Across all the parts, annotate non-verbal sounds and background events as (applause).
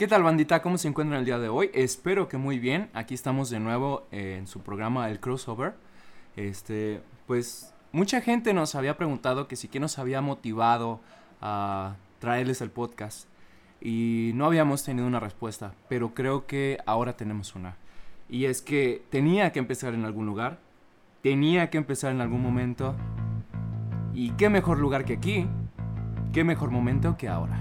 ¿Qué tal bandita? ¿Cómo se encuentran el día de hoy? Espero que muy bien. Aquí estamos de nuevo en su programa El Crossover. Este, pues mucha gente nos había preguntado que si qué nos había motivado a traerles el podcast y no habíamos tenido una respuesta, pero creo que ahora tenemos una. Y es que tenía que empezar en algún lugar, tenía que empezar en algún momento. Y qué mejor lugar que aquí, qué mejor momento que ahora.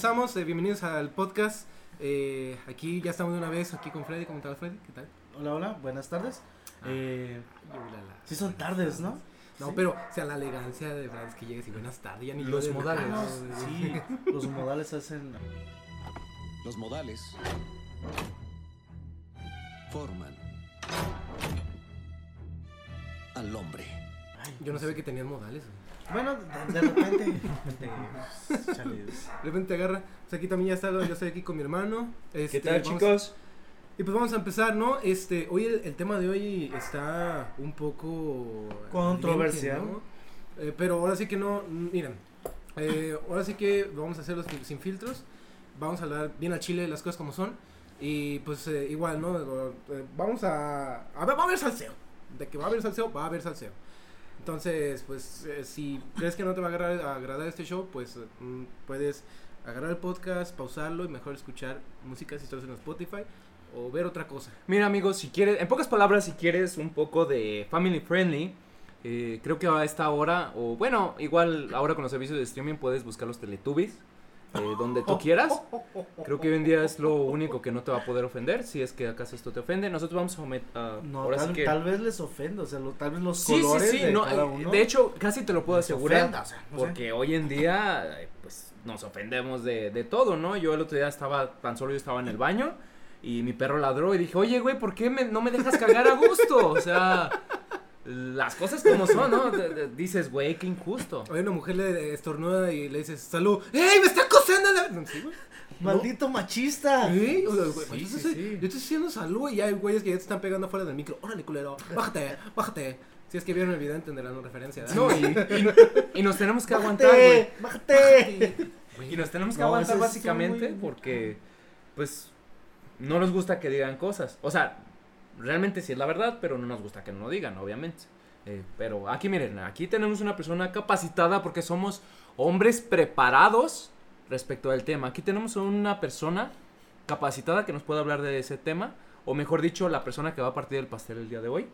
Comenzamos. eh, bienvenidos al podcast. Eh, aquí ya estamos de una vez aquí con Freddy. ¿Cómo estás, Freddy? ¿Qué tal? Hola, hola, buenas tardes. Ah. Eh, sí son tardes, ¿no? No, Sí. pero, o sea, la elegancia de verdad es que llegues y buenas tardes. Ya ni Los modales. Ah, Sí, (laughs) los modales hacen... Los modales forman al hombre. Ay, Yo no sabía que tenían modales. güey. Bueno, de, de repente... de repente, chale, De repente te agarra. Pues aquí también ya está, yo estoy aquí con mi hermano. Este, ¿Qué tal vamos- chicos? Y pues vamos a empezar, ¿no? Este, hoy el, el tema de hoy está un poco Controversial. ¿no? Eh, pero ahora sí que no, miren, eh, ahora sí que vamos a hacerlo sin, sin filtros, vamos a hablar bien a Chile las cosas como son y pues eh, igual, ¿no? Eh, vamos a, a ver, va a haber salseo, de que va a haber salseo, va a haber salseo. Entonces, pues eh, si crees que no te va a agradar, a agradar este show, pues eh, mm, puedes agarrar el podcast, pausarlo y mejor escuchar música si estás en Spotify o ver otra cosa. Mira amigos, si quieres, en pocas palabras, si quieres un poco de family friendly, eh, creo que a esta hora, o bueno, igual ahora con los servicios de streaming puedes buscar los Teletubbies, eh, donde tú quieras. (laughs) Creo que hoy en día es lo único que no te va a poder ofender, si es que acaso esto te ofende. Nosotros vamos a... No, ahora sí tal, que... tal vez les ofenda, o sea, lo- tal vez los Sí, sí, colores sí, de no, cada eh, uno... de hecho casi te lo puedo asegurar. ofenda, o sea, no sé. Porque hoy en día, eh, pues, nos ofendemos de, de todo, ¿no? Yo el otro día estaba, tan solo yo estaba en el baño y mi perro ladró y dije, oye, güey, ¿por qué me- no me dejas cagar a gusto? O sea, las cosas como son, ¿no? De- dices, güey, qué injusto. Oye, una mujer le estornuda y le dices, salud, ¡Ey, me está acosando! la-". No, sí, güey. (laughs) ¡Maldito machista! Sí, o sea, güey, Sí, yo, sí, estoy, sí. yo estoy haciendo salud y hay güeyes que ya te están pegando afuera del micro. Órale, culero, bájate, bájate. Si es que vieron el video, entenderán la referencia. ¿verdad? No, y, y- (laughs) y nos tenemos que aguantar, güey. ¡Bájate! ¡Bájate! Y nos tenemos que No, aguantar básicamente muy- porque, pues, no nos gusta que digan cosas. O sea, realmente sí es la verdad, pero no nos gusta que no lo digan, obviamente. Eh, pero aquí miren, aquí tenemos una persona capacitada porque somos hombres preparados respecto al tema. Aquí tenemos una persona capacitada que nos puede hablar de ese tema, o mejor dicho, la persona que va a partir del pastel el día de hoy,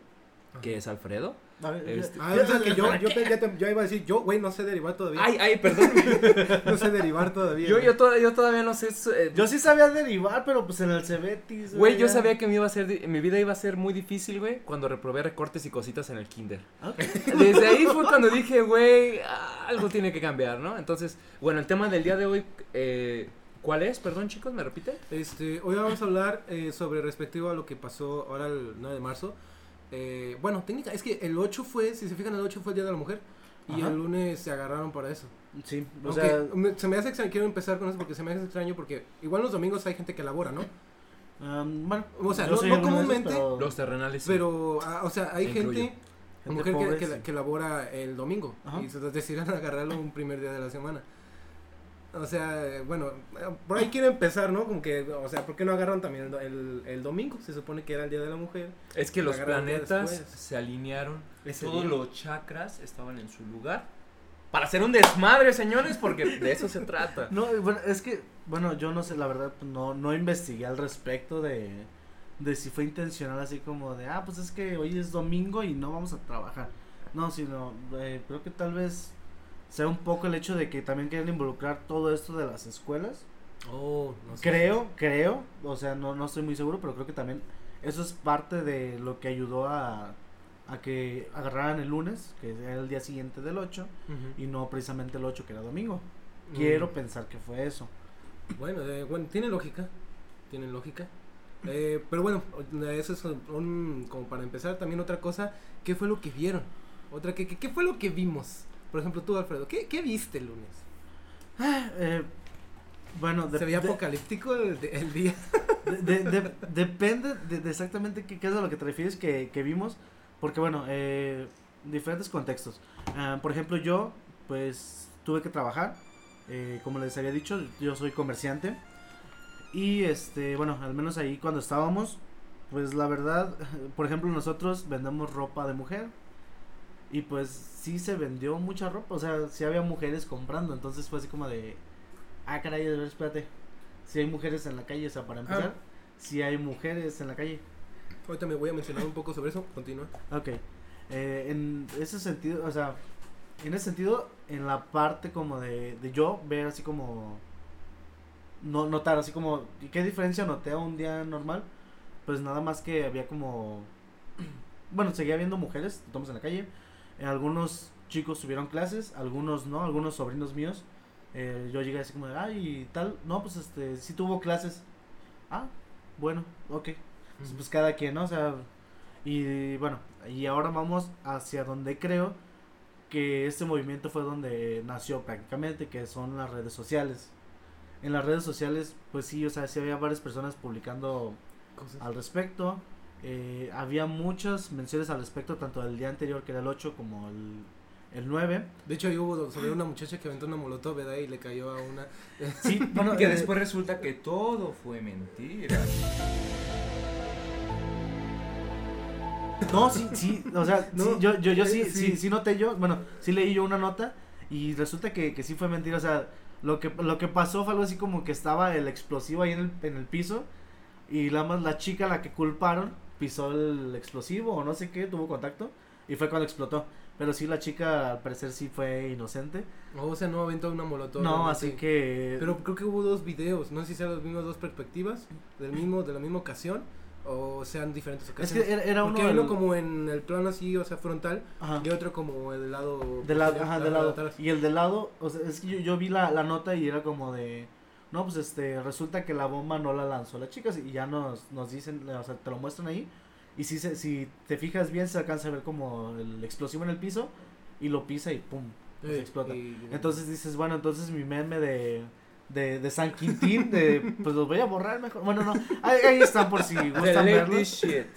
que es Alfredo. A ver, Este- Ah, o sea que yo, yo, te- ya te- yo iba a decir, yo, güey, no sé derivar todavía. Ay, ay, perdón. (laughs) No sé derivar todavía. yo, yo, todavía, yo todavía no sé. eh, Yo sí sabía derivar, pero pues en el Cebetis. Güey, yo sabía que me iba a ser, di- mi vida iba a ser muy difícil, güey, cuando reprobé recortes y cositas en el kinder. Ok. (laughs) Desde ahí fue cuando dije, güey, ah, algo tiene que cambiar, ¿no? Entonces, bueno, el tema del día de hoy, eh, ¿cuál es? Perdón, chicos, ¿me repite? Este, hoy vamos a hablar eh, sobre respectivo a lo que pasó ahora el 9 de marzo. Eh, bueno, técnica, es que el 8 fue, si se fijan, el 8 fue el Día de la Mujer. Y Ajá. el lunes se agarraron para eso. Sí, o Aunque sea, me- se me hace extraño, quiero empezar con eso porque se me hace extraño porque igual los domingos hay gente que labora, ¿no? um, bueno, O sea, no- esos, comúnmente, pero Los terrenales. sí. Pero, ah, o sea, hay Se gente, mujer que, pobre, que, sí. que labora el domingo Ajá. y se decidan (laughs) agarrarlo un primer día de la semana. O sea, eh, bueno, eh, por ahí quiero empezar, ¿no? Como que, o sea, ¿por qué no agarran también el, do- el, el domingo? Se supone que era el Día de la Mujer. es que los planetas se alinearon, todos día. los chakras estaban en su lugar. Para hacer un desmadre, señores, porque de eso se trata. (laughs) No, bueno, es que, bueno, yo no sé, la verdad, pues, no, no investigué al respecto de, de si fue intencional, así como de, ah, pues es que hoy es domingo y no vamos a trabajar. No, sino, eh, creo que tal vez sea un poco el hecho de que también quieren involucrar todo esto de las escuelas. Oh, no sé. Creo, creo, o sea, no, no estoy muy seguro, pero creo que también eso es parte de lo que ayudó a, a que agarraran el lunes, que era el día siguiente del 8, Ujú. y no precisamente el 8 que era domingo. Quiero Mm. pensar que fue eso. Bueno, eh, bueno, tiene lógica. Tiene lógica. Eh, pero bueno, eso es un, como para empezar también otra cosa, ¿qué fue lo que vieron? Otra, ¿qué, qué, qué fue lo que vimos? Por ejemplo, tú, Alfredo, ¿qué, qué viste el lunes? Eh, bueno, de- ¿Se veía de- apocalíptico el, de- el día? (laughs) De- de- de- depende de, exactamente qué, qué es a lo que te refieres que, que vimos. Porque bueno, eh, diferentes contextos. Ah, por ejemplo, yo pues tuve que trabajar. eh, como les había dicho, yo soy comerciante. Y este, bueno, al menos ahí cuando estábamos, pues la verdad, (laughs) por ejemplo, nosotros vendemos ropa de mujer. Y pues sí se vendió mucha ropa, o sea, sí había mujeres comprando. Entonces fue así como de, ah, caray, a ver, espérate. Si hay mujeres en la calle, o sea, para empezar, si hay mujeres en la calle. Ahorita me voy a mencionar un poco sobre eso, continúa. Ok. Eh, en ese sentido, o sea, en ese sentido, en la parte como de, de yo ver así como, no notar así como, ¿y qué diferencia noté a un día normal? Pues nada más que había como, (clears throat) bueno, seguía viendo mujeres, todos en la calle, algunos chicos tuvieron clases, algunos no, algunos sobrinos míos, eh, yo llegué así como, de, ay, y tal, no, pues este, sí tuvo clases, ah, bueno, ok, pues, pues cada quien, ¿no? O sea, y bueno, y ahora vamos hacia donde creo que este movimiento fue donde nació prácticamente, que son las redes sociales. En las redes sociales, pues sí, o sea, sí había varias personas publicando Cosas. al respecto. Eh, había muchas menciones al respecto, tanto del día anterior, que era el 8, como el, el 9. De hecho, ahí hubo sobre una muchacha que aventó una molotov, ¿verdad? Y le cayó a una... (laughs) Sí, (laughs) bueno, que eh, después resulta que todo fue mentira. No, sí, sí, o sea, (laughs) No, sí, yo, yo, yo eh, sí, sí. sí, sí noté yo, bueno, sí leí yo una nota y resulta que, que sí fue mentira, o sea, lo que, lo que pasó fue algo así como que estaba el explosivo ahí en el, en el piso y la más la chica a la que culparon pisó el explosivo o no sé qué, tuvo contacto y fue cuando explotó. Pero sí, la chica al parecer sí fue inocente. O sea, no aventó una molotov. No, así que... Pero creo que hubo dos videos, no sé si sean las mismas dos perspectivas, del mismo, de la misma ocasión, o sean diferentes es ocasiones. que era, era uno... Porque uno como en el plano así, o sea, frontal, Ajá. y otro como del lado... Del lado, ajá, del lado. Y el del lado, o sea, es que yo, yo vi la, la nota y era como de, no, pues este, resulta que la bomba no la lanzó la chica y ya nos, nos dicen, o sea, te lo muestran ahí. Y si, se, si te fijas bien, se alcanza a ver como el explosivo en el piso y lo pisa y pum, pues, Eh, explota. y- Entonces dices, bueno, entonces mi meme de, de, de San Quintín, de, pues los voy a borrar mejor. Bueno, no, ahí, ahí están por si (laughs) gustan verlos. este,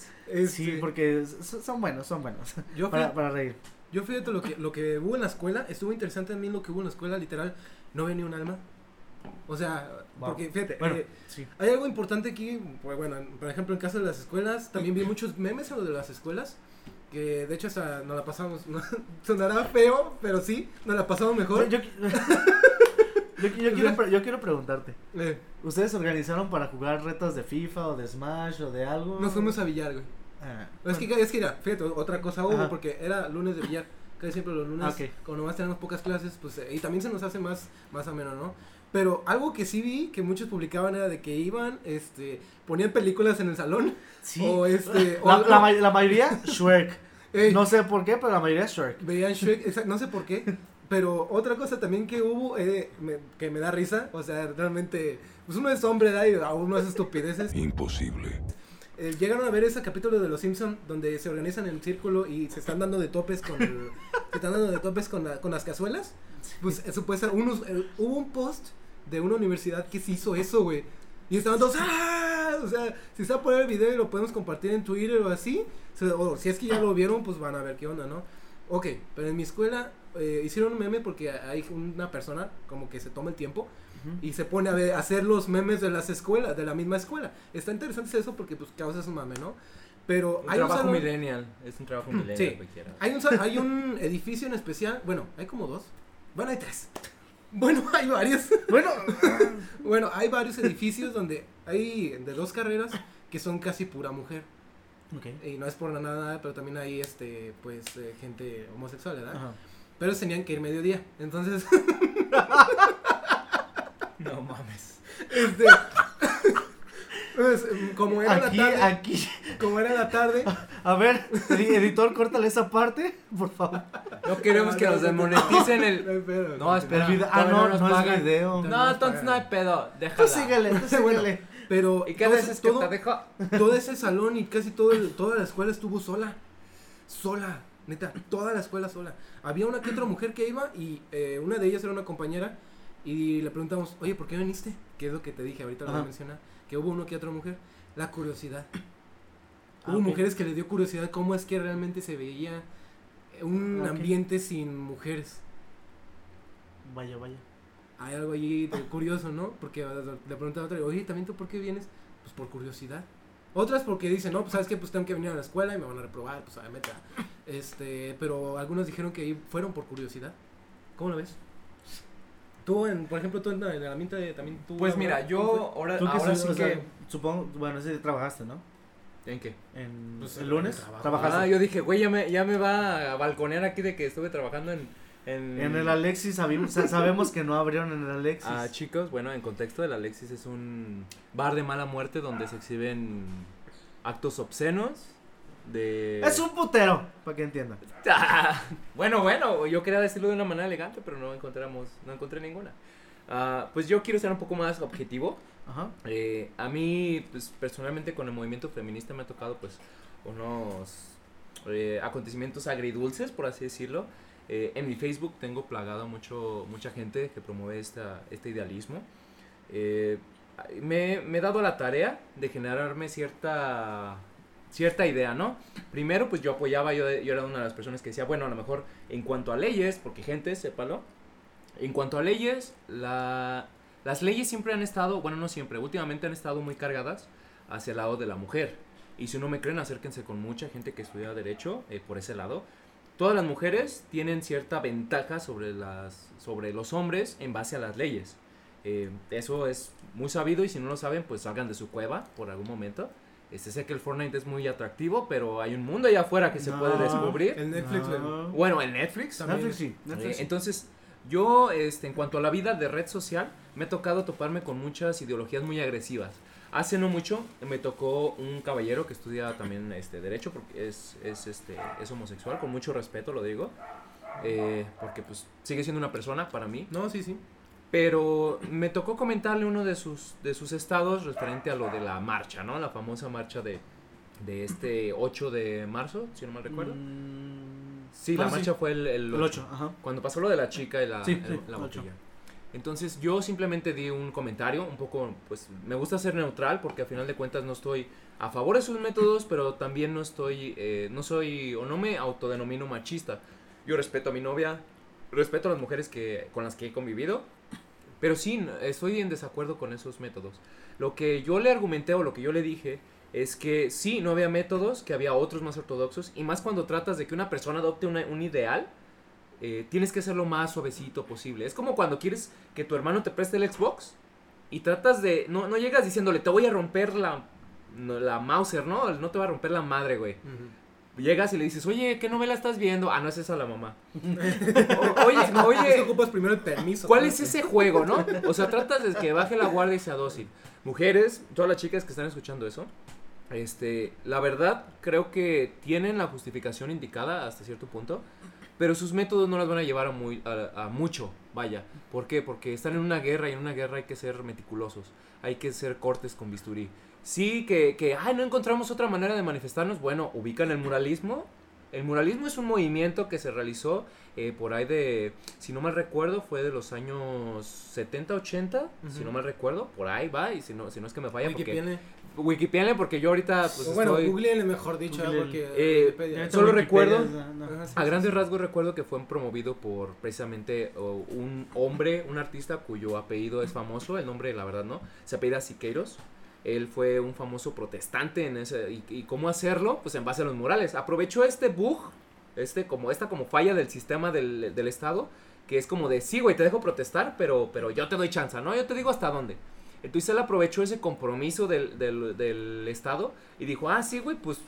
Sí, porque son buenos, son buenos. yo Para, para reír. yo fíjate lo que, lo que hubo en la escuela, estuvo interesante también lo que hubo en la escuela, literal, no venía un alma. O sea, Wow. porque fíjate, Bueno, eh, sí. Hay algo importante aquí, pues bueno, en- por ejemplo, en caso de las escuelas, también vi muchos memes en lo de las escuelas, que de hecho hasta nos la pasamos, (laughs) no, sonará feo, pero sí, nos la pasamos mejor. Yo, yo- (laughs) yo- yo quiero, yo quiero preguntarte. Eh, ¿Ustedes se organizaron para jugar retas de FIFA o de Smash o de algo? nos fuimos a billar, güey. Ah, Es que, es que fíjate, otra cosa hubo, Ajá. porque era lunes de billar, casi siempre los lunes, Ah, ok. como nomás tenemos pocas clases, pues, eh, y también se nos hace más, más ameno, ¿no? Pero algo que sí vi, que muchos publicaban, era de que iban, este, ponían películas en el salón, sí. o este, (laughs) o- la, la, la mayoría, Shrek. (laughs) Ey, No sé por qué, pero la mayoría es Shrek. Veían Shrek, (laughs) exact- no sé por qué. Pero otra cosa también que hubo, eh, me- que me da risa, o sea, realmente, pues uno es hombre, ¿da? Y a uno hace estupideces. Imposible. Eh, Llegaron a ver ese capítulo de Los Simpson donde se organizan en círculo y se están dando de topes con, el- se están dando de topes con, la- con las cazuelas. Pues eso puede ser, unos, eh, hubo un post de una universidad que se hizo eso, güey. Y estaban todos, ¡ah! O sea, si está por el video y lo podemos compartir en Twitter o así, se- o si es que ya lo vieron, pues van a ver qué onda, ¿no? Ok, pero en mi escuela eh, hicieron un meme porque hay una persona como que se toma el tiempo y se pone a, ver, a hacer los memes de las escuelas, de la misma escuela. Está interesante eso porque pues causa su mame, ¿no? Pero Un hay un, trabajo salón- millennial. Es un trabajo millennial Sí. cualquiera. hay un hay un (laughs) edificio en especial, bueno, hay como dos. Bueno, hay tres. Bueno, hay varios. Bueno, (laughs) Bueno, hay varios edificios donde hay de dos carreras que son casi pura mujer. ok. Y no es por nada, pero también hay este pues eh, gente homosexual, ¿verdad? Ajá. Pero tenían que ir mediodía. Entonces, (laughs) No mames. (laughs) este pues, como era Aquí, la tarde, aquí. como era la tarde, A ver, edi- editor, córtale esa parte, por favor. No queremos que nos desmoneticen el. (laughs) No pedo, No, espera. El video- ah, no, nos no es video. No No, entonces no hay pedo. Tú Déjala. síguele, tú (laughs) síguele. Pero ¿Y qué todo, que todo, te dejo? todo ese salón y casi todo el- toda la escuela estuvo sola. Sola, neta, toda la escuela sola. Había una que otra mujer que iba y eh, una de ellas era una compañera y le preguntamos, oye, ¿por qué viniste? Que es lo que te dije, ahorita lo voy a mencionar. Que hubo una que otra mujer. La curiosidad. (clears throat) Ah, Hubo mujeres que les dio curiosidad cómo es que realmente se veía un ambiente sin mujeres. Vaya, vaya. Hay algo allí de (laughs) curioso, ¿no? Porque le preguntaba a otra, oye, ¿también tú por qué vienes? Pues por curiosidad. Otras porque dicen, no, pues sabes qué, pues tengo que venir a la escuela y me van a reprobar, pues obviamente. ah. Este, pero algunos dijeron que fueron por curiosidad. ¿Cómo lo ves? Tú, en, por ejemplo, tú en, en el ambiente de- también tú. Pues mira, ¿cómo yo ahora, Tú ahora sí, sí o sea, que... supongo, bueno, ese día trabajaste, ¿no? ¿En qué? En Pues, el lunes trabajaste. Ah, yo dije, güey, ya me, ya me va a balconear aquí de que estuve trabajando en... En, En el Alexis sabimos, sa- sabemos que no abrieron en el Alexis. Ah, chicos, bueno, en contexto, el Alexis es un bar de mala muerte donde se exhiben actos obscenos de... es un putero, para que entiendan. Ah, (laughs) bueno, bueno, yo quería decirlo de una manera elegante, pero no encontramos, no encontré ninguna. Ah, pues yo quiero ser un poco más objetivo. Ajá. Eh, a mí, pues personalmente con el movimiento feminista me ha tocado pues unos eh, acontecimientos agridulces, por así decirlo. Eh, en mi Facebook tengo plagado mucho, mucha gente que promueve esta, este idealismo. Eh, me, me he dado la tarea de generarme cierta cierta idea, ¿no? Primero, pues yo apoyaba, yo, yo era una de las personas que decía, bueno, a lo mejor en cuanto a leyes, porque gente, sépalo, en cuanto a leyes, la, las leyes siempre han estado, bueno, no siempre, últimamente han estado muy cargadas hacia el lado de la mujer. Y si no me creen, acérquense con mucha gente que estudia derecho eh, por ese lado. Todas las mujeres tienen cierta ventaja sobre los hombres en base a las leyes. Eh, eso es muy sabido y si no lo saben, pues salgan de su cueva por algún momento. Este, sé que el Fortnite es muy atractivo, pero hay un mundo allá afuera que se No. puede descubrir. El Netflix. No. Bueno, en Netflix. También. Netflix sí, Netflix Eh, entonces, yo, este, en cuanto a la vida de red social, me ha tocado toparme con muchas ideologías muy agresivas. Hace no mucho me tocó un caballero que estudia también este derecho porque es, es, este, es homosexual, con mucho respeto lo digo, eh, porque pues sigue siendo una persona para mí. No, sí, sí. Pero me tocó comentarle uno de sus, de sus estados referente a lo de la marcha, ¿no? La famosa marcha de, de este 8 de marzo, si no mal recuerdo. Mm, Sí, la marcha fue el, el El 8, ajá. cuando pasó lo de la chica y la, Sí, el- sí, la el botella. Entonces yo simplemente di un comentario, un poco, pues me gusta ser neutral porque a final de cuentas no estoy a favor de sus métodos, pero también no estoy, eh, no soy o no me autodenomino machista. Yo respeto a mi novia, respeto a las mujeres que, con las que he convivido, pero sí, estoy en desacuerdo con esos métodos. Lo que yo le argumenté o lo que yo le dije es que sí, no había métodos, que había otros más ortodoxos, y más cuando tratas de que una persona adopte una- un ideal, eh, tienes que hacerlo más suavecito posible. Es como cuando quieres que tu hermano te preste el Xbox y tratas de... No, no llegas diciéndole, te voy a romper la, la Mauser, ¿no? No te va a romper la madre, güey. Llegas y le dices, oye, ¿qué novela estás viendo? Ah, no es esa la mamá. O- (laughs) oye, oye, ocupas primero el permiso. ¿Cuál es ese juego, no? O sea, tratas de que baje la guardia y sea dócil. Mujeres, todas las chicas que están escuchando eso, este, la verdad creo que tienen la justificación indicada hasta cierto punto, pero sus métodos no las van a llevar a, muy, a, a mucho, vaya. ¿Por qué? Porque están en una guerra y en una guerra hay que ser meticulosos, hay que ser cortes con bisturí. Sí, que, que, ay, no encontramos otra manera de manifestarnos. Bueno, ubican el muralismo. El muralismo es un movimiento que se realizó eh, por ahí de, si no mal recuerdo, fue de los años 70, 80, si no mal recuerdo, por ahí va, y si no, si no es que me falla, porque... Wikipedia. Wikipedia, porque yo ahorita pues bueno, estoy... googleenle mejor dicho, Googleenle. porque Eh, Wikipedia. Solo Wikipedia recuerdo- es- no, no. Ajá, sí, A grandes rasgos recuerdo que fue promovido por precisamente o, un hombre, un artista cuyo apellido es famoso, el nombre la verdad no, se apellida Siqueiros. Él fue un famoso protestante en ese y, cómo hacerlo, pues en base a los murales. Aprovechó este bug, este como esta como falla del sistema del, del estado, que es como de sí, güey, te dejo protestar, pero pero yo te doy chance, ¿no? Yo te digo hasta dónde. Entonces él aprovechó ese compromiso del, del, del estado y dijo, ah, sí, güey, pues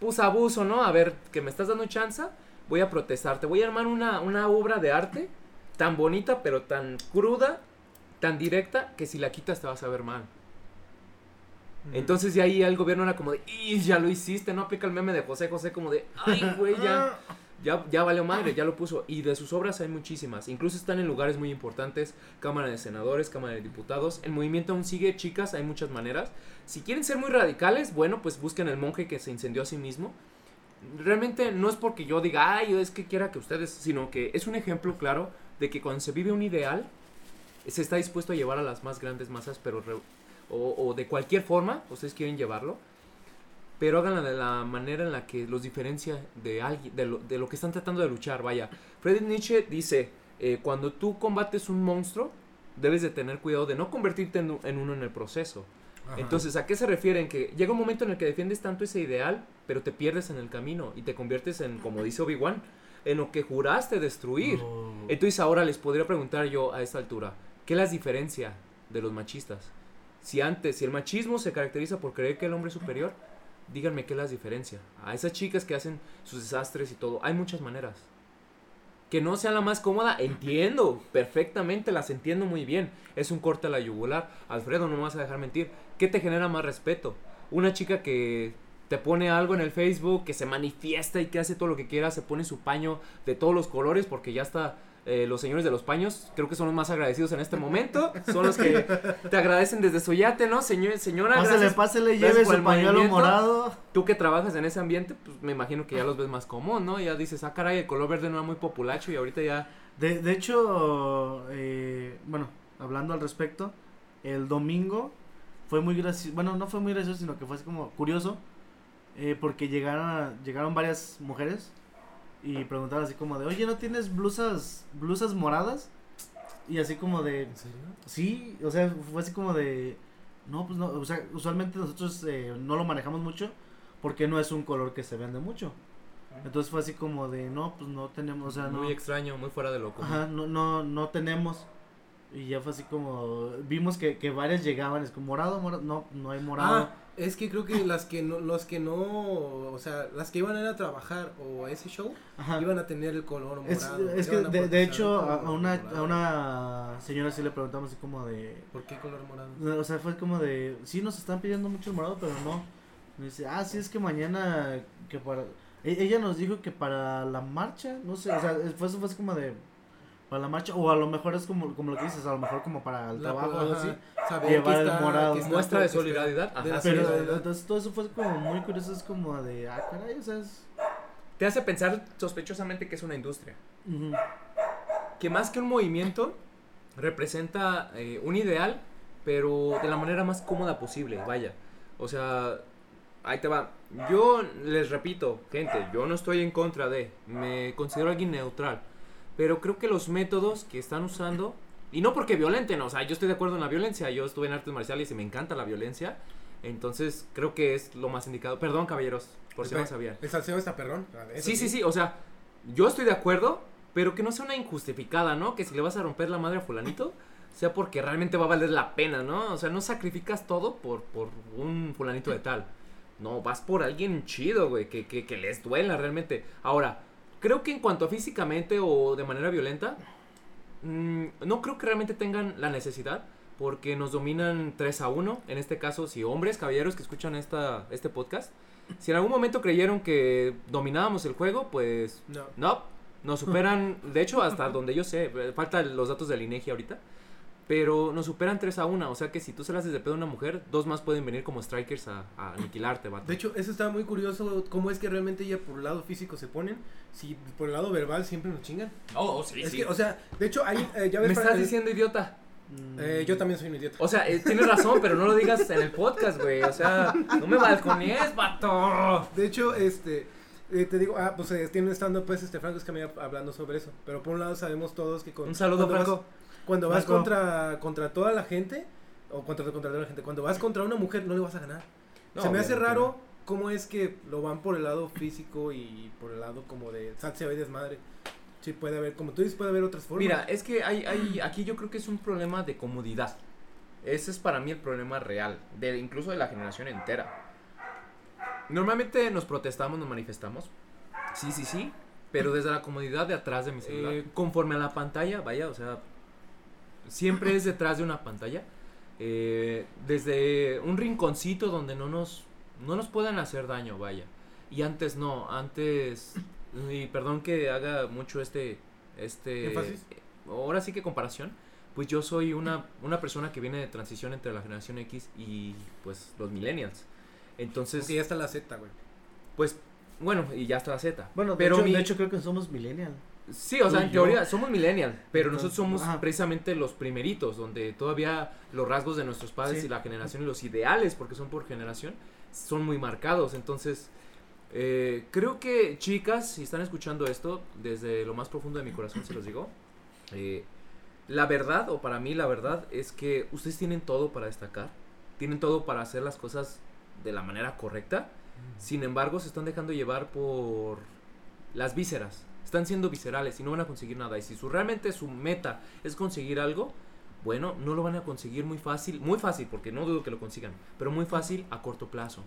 pues abuso, ¿no? A ver, que me estás dando chance, voy a protestar. Te voy a armar una, una obra de arte tan bonita, pero tan cruda, tan directa, que si la quitas te vas a ver mal. Entonces de ahí el gobierno era como de, y ya lo hiciste, no aplica el meme de José José como de, ay, güey, ya. ya, ya valió madre, ya lo puso. Y de sus obras hay muchísimas. Incluso están en lugares muy importantes. Cámara de Senadores, Cámara de Diputados. El movimiento aún sigue, chicas, hay muchas maneras. Si quieren ser muy radicales, bueno, pues busquen el monje que se incendió a sí mismo. Realmente no es porque yo diga, ay, es que quiera que ustedes, sino que es un ejemplo claro de que cuando se vive un ideal, se está dispuesto a llevar a las más grandes masas, pero o, o de cualquier forma, ustedes quieren llevarlo, pero háganlo de la manera en la que los diferencia de alguien, de lo, de lo que están tratando de luchar. Vaya, Friedrich Nietzsche dice, eh, cuando tú combates un monstruo, debes de tener cuidado de no convertirte en, en uno en el proceso. Ajá. Entonces, ¿a qué se refieren? Que llega un momento en el que defiendes tanto ese ideal, pero te pierdes en el camino y te conviertes en, como dice Obi-Wan, en lo que juraste destruir. Entonces ahora les podría preguntar yo a esta altura, ¿qué las diferencia de los machistas? Si antes, si el machismo se caracteriza por creer que el hombre es superior, díganme qué las diferencia. A esas chicas que hacen sus desastres y todo, hay muchas maneras. Que no sea la más cómoda, entiendo perfectamente, las entiendo muy bien. Es un corte a la yugular. Alfredo, no me vas a dejar mentir. ¿Qué te genera más respeto? Una chica que te pone algo en el Facebook, que se manifiesta y que hace todo lo que quiera, se pone su paño de todos los colores, porque ya está. Eh, los señores de los paños, creo que son los más agradecidos en este (laughs) momento. Son los que te agradecen desde su yate, ¿no? Señor, señora, Pásele, gracias gracias lleve su pañuelo morado. tú que trabajas en ese ambiente, pues me imagino que ya los ves más común, ¿no? Ya dices, ah, caray, el color verde no era muy populacho y ahorita ya. De, de hecho, eh, bueno, hablando al respecto, el domingo fue muy gracioso, bueno, no fue muy gracioso, sino que fue así como curioso, eh, porque llegaron, a- llegaron varias mujeres y preguntaron así como de, oye, ¿no tienes blusas, blusas moradas? Y así como de, ¿En serio? sí, o sea, fue así como de, no, pues no, o sea, usualmente nosotros eh, no lo manejamos mucho porque no es un color que se vende mucho. Entonces fue así como de, no, pues no tenemos, o sea, no. muy extraño, muy fuera de lo común. Ajá, no, no, no tenemos. Y ya fue así como, vimos que, que varias llegaban, es como morado, morado, no, no hay morado. Ah, es que creo que las que no, los que no, o sea, las que iban a ir a trabajar o a ese show, Ajá. iban a tener el color morado. es que de, de hecho a, una, a una señora sí le preguntamos así como de, ¿Por qué color morado? o sea, fue como de, sí nos están pidiendo mucho el morado, pero no. Me dice, ah, sí es que mañana, que para, e- ella nos dijo que para la marcha, no sé, o sea, fue, fue como de, para la marcha, o a lo mejor es como, como lo que dices, a lo mejor como para el La- trabajo ajá, así. saber llevar que el está- morado. está- Muestra de está- solidaridad, de ajá. la Pero solidaridad. entonces todo eso fue como muy curioso, es como de, ah, caray, o sea, es... Te hace pensar sospechosamente que es una industria. Que más que un movimiento, representa eh, un ideal, pero de la manera más cómoda posible, vaya. O sea, ahí te va. Yo les repito, gente, yo no estoy en contra de, me considero alguien neutral, pero creo que los métodos que están usando, y no porque violenten, o sea, yo estoy de acuerdo en la violencia, yo estuve en artes marciales y me encanta la violencia, entonces creo que es lo más indicado. Perdón, caballeros, por si no sabían. El salseo está perrón. eso Sí, sí, sí, o sea, yo estoy de acuerdo, pero que no sea una injustificada, ¿no? Que si le vas a romper la madre a fulanito, sea porque realmente va a valer la pena, ¿no? O sea, no sacrificas todo por, por un fulanito de tal. No, vas por alguien chido, güey, que, que, que les duela realmente. Ahora, creo que en cuanto a físicamente o de manera violenta, mm, no creo que realmente tengan la necesidad. Porque nos dominan 3 a 1. En este caso, si hombres, caballeros que escuchan esta, este podcast, si en algún momento creyeron que dominábamos el juego, pues No. no, nos superan, de hecho, hasta donde yo sé, eh, faltan los datos del INEGI ahorita, pero nos superan 3 a 1, o sea que si tú se las haces de pedo a una mujer, dos más pueden venir como strikers a, a aniquilarte, vato. De hecho, eso está muy curioso, cómo es que realmente ya por el lado físico se ponen, si por el lado verbal siempre nos chingan. Oh, sí, es que, o sea, de hecho, ahí, eh, ya ves... Me estás eh, diciendo idiota. Mm, eh, yo también soy un idiota. O sea, eh, tienes razón, pero no lo digas en el podcast, güey. O sea, no me balconees, vato. De hecho, este, eh, te digo, ah, pues eh, tiene estando pues este Franco Escamilla hablando sobre eso. Pero por un lado sabemos todos que con, Un saludo, vas- Franco. Cuando vas contra, contra toda la gente, o contra, contra toda la gente, cuando vas contra una mujer no le vas a ganar. No, Se me hace raro cómo es que lo van por el lado físico y por el lado como de salseo y desmadre. Sí, puede haber, como tú dices, puede haber otras formas. Mira, es que hay, hay, aquí yo creo que es un problema de comodidad. Ese es para mí el problema real, de, incluso de la generación entera. Normalmente nos protestamos, nos manifestamos. Sí, sí, sí. Pero (laughs) desde la comodidad de atrás de mi celular. Eh, conforme a la pantalla, vaya, o sea, siempre es detrás de una pantalla. Eh, desde un rinconcito donde no nos, no nos puedan hacer daño, vaya. Y antes no, antes y perdón que haga mucho este, este, ¿Énfasis? ahora sí que comparación, pues yo soy una, una persona que viene de transición entre la generación X y pues los millennials. Entonces, Porque ya está la Z, güey. pues, bueno, y ya está la Z. Bueno, de, pero hecho, mi- de hecho creo que somos millennial. Sí, o sea, en teoría somos millennials, pero Entonces, nosotros somos ajá. precisamente los primeritos, donde todavía los rasgos de nuestros padres Sí. y la generación y los ideales, porque son por generación, son muy marcados. Entonces, eh, creo que chicas, si están escuchando esto, desde lo más profundo de mi corazón se los digo, eh, la verdad, o para mí la verdad, es que ustedes tienen todo para destacar, tienen todo para hacer las cosas de la manera correcta, sin embargo, se están dejando llevar por las vísceras. Están siendo viscerales y no van a conseguir nada. Y si su, realmente su meta es conseguir algo, bueno, no lo van a conseguir muy fácil. Muy fácil, porque no dudo que lo consigan. Pero muy fácil a corto plazo.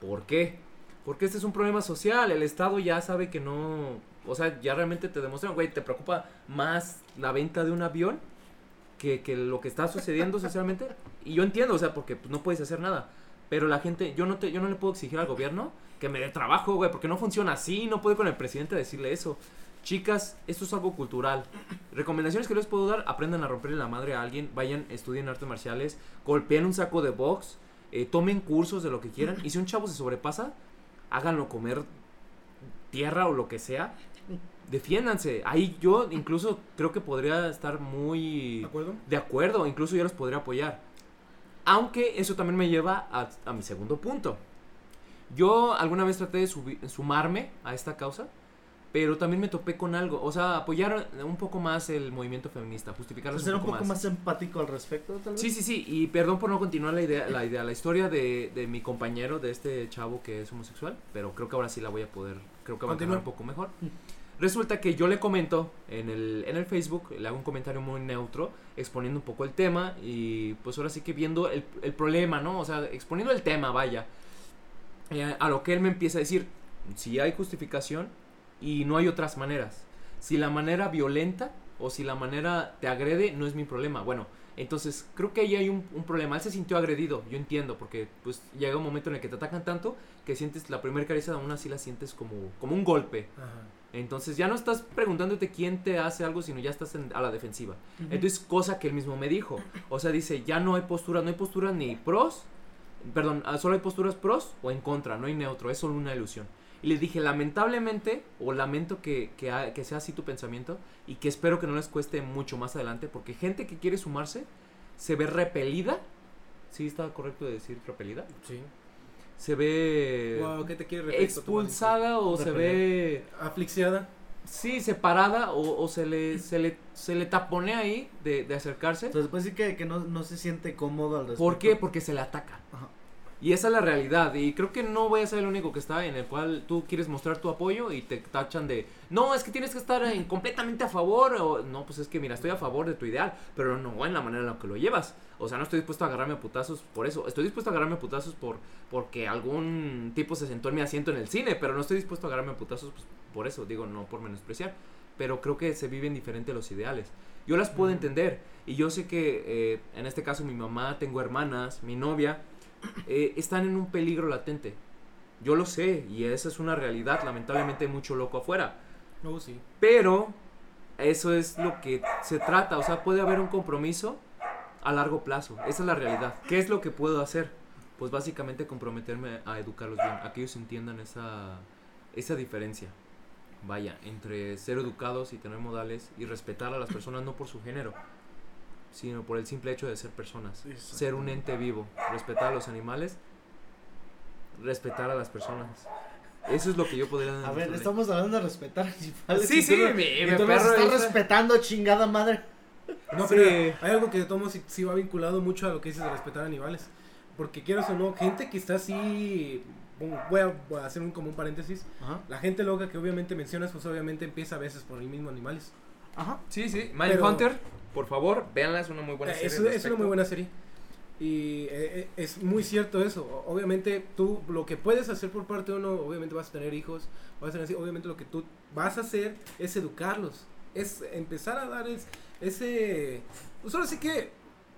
¿Por qué? Porque este es un problema social. El Estado ya sabe que no... O sea, ya realmente te demuestran, güey, te preocupa más la venta de un avión que, que lo que está sucediendo (laughs) socialmente. Y yo entiendo, o sea, porque pues, no puedes hacer nada. Pero la gente, yo no, te, yo no le puedo exigir al gobierno que me dé trabajo, güey, porque no funciona así. No puedo ir con el presidente a decirle eso. Chicas, esto es algo cultural. Recomendaciones que les puedo dar, aprendan a romperle la madre a alguien, vayan, estudien artes marciales, golpeen un saco de box, eh, tomen cursos de lo que quieran. Y si un chavo se sobrepasa, háganlo comer tierra o lo que sea. Defiéndanse. Ahí yo incluso creo que podría estar muy ¿De acuerdo? de acuerdo, incluso yo los podría apoyar. Aunque eso también me lleva a, a mi segundo punto. Yo alguna vez traté de sumarme a esta causa, pero también me topé con algo. O sea, apoyar un poco más el movimiento feminista, justificarlo Ser un un poco, poco más empático al respecto, tal vez. Sí, sí, sí, y perdón por no continuar la idea, la idea, la historia de, de mi compañero, de este chavo que es homosexual, pero creo que ahora sí la voy a poder, creo que va a quedar un poco mejor. Resulta que yo le comento en el, en el Facebook, le hago un comentario muy neutro, exponiendo un poco el tema y pues ahora sí que viendo el, el problema, ¿no? O sea, exponiendo el tema, vaya. Eh, a lo que él me empieza a decir, si hay justificación y no hay otras maneras. Si la manera violenta o si la manera te agrede, no es mi problema. Bueno, entonces creo que ahí hay un, problema. Él se sintió agredido, yo entiendo, porque pues llega un momento en el que te atacan tanto que sientes la primera caricia aún así la sientes como, como un golpe. Ajá. Entonces ya no estás preguntándote quién te hace algo, sino ya estás en- a la defensiva. Entonces, cosa que él mismo me dijo. O sea, dice, ya no hay posturas, no hay posturas ni pros, perdón, ah, solo hay posturas pros o en contra, no hay neutro, es solo una ilusión. Y le dije, lamentablemente, o lamento que, que sea así tu pensamiento, y que espero que no les cueste mucho más adelante, porque gente que quiere sumarse se ve repelida. ¿Sí está correcto de decir repelida? Sí. Se ve Wow, ¿qué te quiere referir? expulsada o se ve Aflixiada. Sí, separada o, o se, le, se, le, se le tapone ahí de, de acercarse. Entonces puede decir que, que no, no se siente cómodo al respecto. ¿Por qué? Porque se le ataca. Ajá. Y esa es la realidad. Y creo que no voy a ser el único que está en el cual tú quieres mostrar tu apoyo y te tachan de, no, es que tienes que estar en- completamente a favor. O, no, pues es que mira, estoy a favor de tu ideal, pero no en la manera en la que lo llevas. O sea, no estoy dispuesto a agarrarme a putazos por eso. Estoy dispuesto a agarrarme a putazos por porque algún tipo se sentó en mi asiento en el cine, pero no estoy dispuesto a agarrarme a putazos pues, por eso. Digo, no por menospreciar. Pero creo que se viven diferente los ideales. Yo las puedo entender. Y yo sé que eh, en este caso mi mamá, tengo hermanas, mi novia, eh, están en un peligro latente. Yo lo sé y esa es una realidad. Lamentablemente hay mucho loco afuera. No, sí. Pero eso es lo que se trata. O sea, puede haber un compromiso a largo plazo. Esa es la realidad. ¿Qué es lo que puedo hacer? Pues básicamente comprometerme a educarlos bien. A que ellos entiendan esa, esa diferencia. Vaya, entre ser educados y tener modales y respetar a las personas no por su género, sino por el simple hecho de ser personas. Ser un ente vivo. Respetar a los animales. Respetar a las personas. Eso es lo que yo podría A ver, estamos hablando de respetar (laughs) animales. Sí, sí, tú mi- y mi tú nos perro estás esa- respetando, chingada madre. No, Sí. pero hay algo que tomo sí va vinculado mucho a lo que dices de respetar animales. Porque quieras o no, gente que está así. Voy a, voy a hacer un, como un paréntesis. Ajá. La gente loca que obviamente mencionas, pues obviamente empieza a veces por el mismo animales. Ajá. Sí, sí. Mindhunter, por favor, véanla, es una muy buena Eh, serie. es, una muy buena serie. Y eh, eh, es muy cierto eso. Obviamente tú lo que puedes hacer por parte de uno, obviamente vas a tener hijos, vas a tener así, obviamente lo que tú vas a hacer es educarlos. Es empezar a dar es- ese... Pues ahora sí que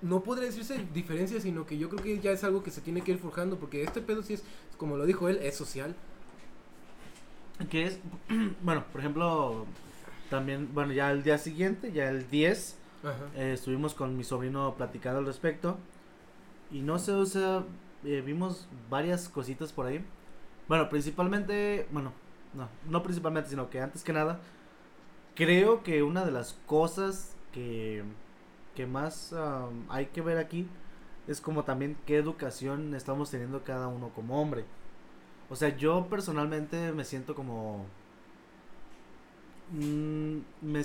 no podría decirse diferencia, sino que yo creo que ya es algo que se tiene que ir forjando, porque este pedo sí es, como lo dijo él, es social. Que es, (clears throat) bueno, por ejemplo, también, bueno, ya el día siguiente, ya el 10, Ajá. eh, estuvimos con mi sobrino platicando al respecto. Y no sé, o sea, eh, vimos varias cositas por ahí. Bueno, principalmente, bueno, no, no principalmente, sino que antes que nada, creo que una de las cosas que, que más hay que ver aquí es como también qué educación estamos teniendo cada uno como hombre. O sea, yo personalmente me siento como... mm, me,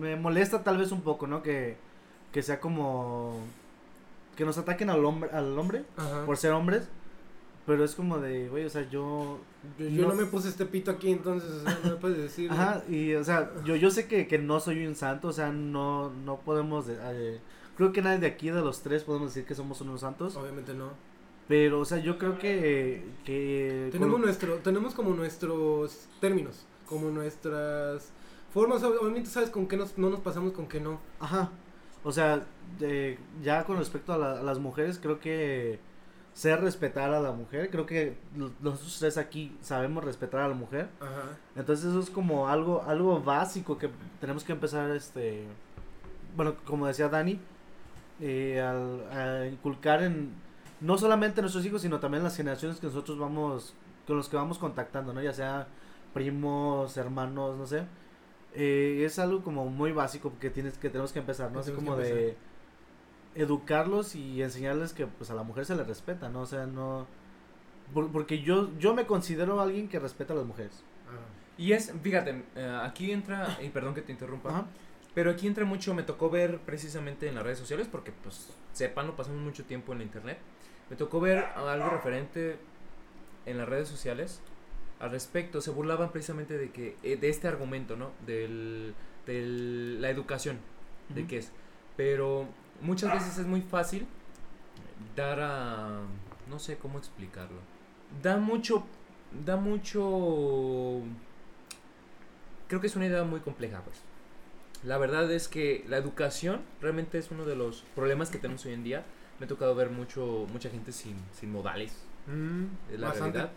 me molesta tal vez un poco, ¿no? Que, que sea como... Que nos ataquen al hombre, al hombre Ajá. por ser hombres. Pero es como de, güey, o sea, yo... Yo, yo no, no- me puse este pito aquí, entonces, o sea, no me puedes decir. Ajá, y o sea, yo, yo sé que, que no soy un santo, o sea, no, no podemos... eh, creo que nadie de aquí, de los tres, podemos decir que somos unos santos. Obviamente no. Pero, o sea, yo creo que... que Tenemos con- nuestro, tenemos como nuestros términos, como nuestras formas, ob- obviamente sabes con qué nos, no nos pasamos, con qué no. Ajá. O sea, de- ya con respecto a, la- a las mujeres, creo que ser respetar a la mujer, creo que nosotros tres aquí sabemos respetar a la mujer. Ajá. Entonces eso es como algo, algo básico que tenemos que empezar, este, bueno, como decía Dani, eh, al- a inculcar en, no solamente en nuestros hijos, sino también en las generaciones que nosotros vamos, con los que vamos contactando, ¿no? Ya sea primos, hermanos, no sé. Eh, es algo como muy básico que tienes que tenemos que empezar, ¿no? Así como de educarlos y enseñarles que pues a la mujer se le respeta, ¿no? O sea, no por- porque yo yo me considero alguien que respeta a las mujeres. Ajá. Y es, fíjate, eh, aquí entra, y perdón que te interrumpa, Ajá. pero aquí entra mucho, me tocó ver precisamente en las redes sociales, porque pues sepan, no pasamos mucho tiempo en la internet, me tocó ver algo referente en las redes sociales al respecto, se burlaban precisamente de que, eh, de este argumento, ¿no? Del, del- la educación, de qué es, pero muchas veces es muy fácil dar a, no sé cómo explicarlo, da mucho, da mucho creo que es una idea muy compleja, pues. La verdad es que la educación realmente es uno de los problemas que tenemos hoy en día. Me ha tocado ver mucho, mucha gente sin, sin modales, Mm, es la bastante. realidad.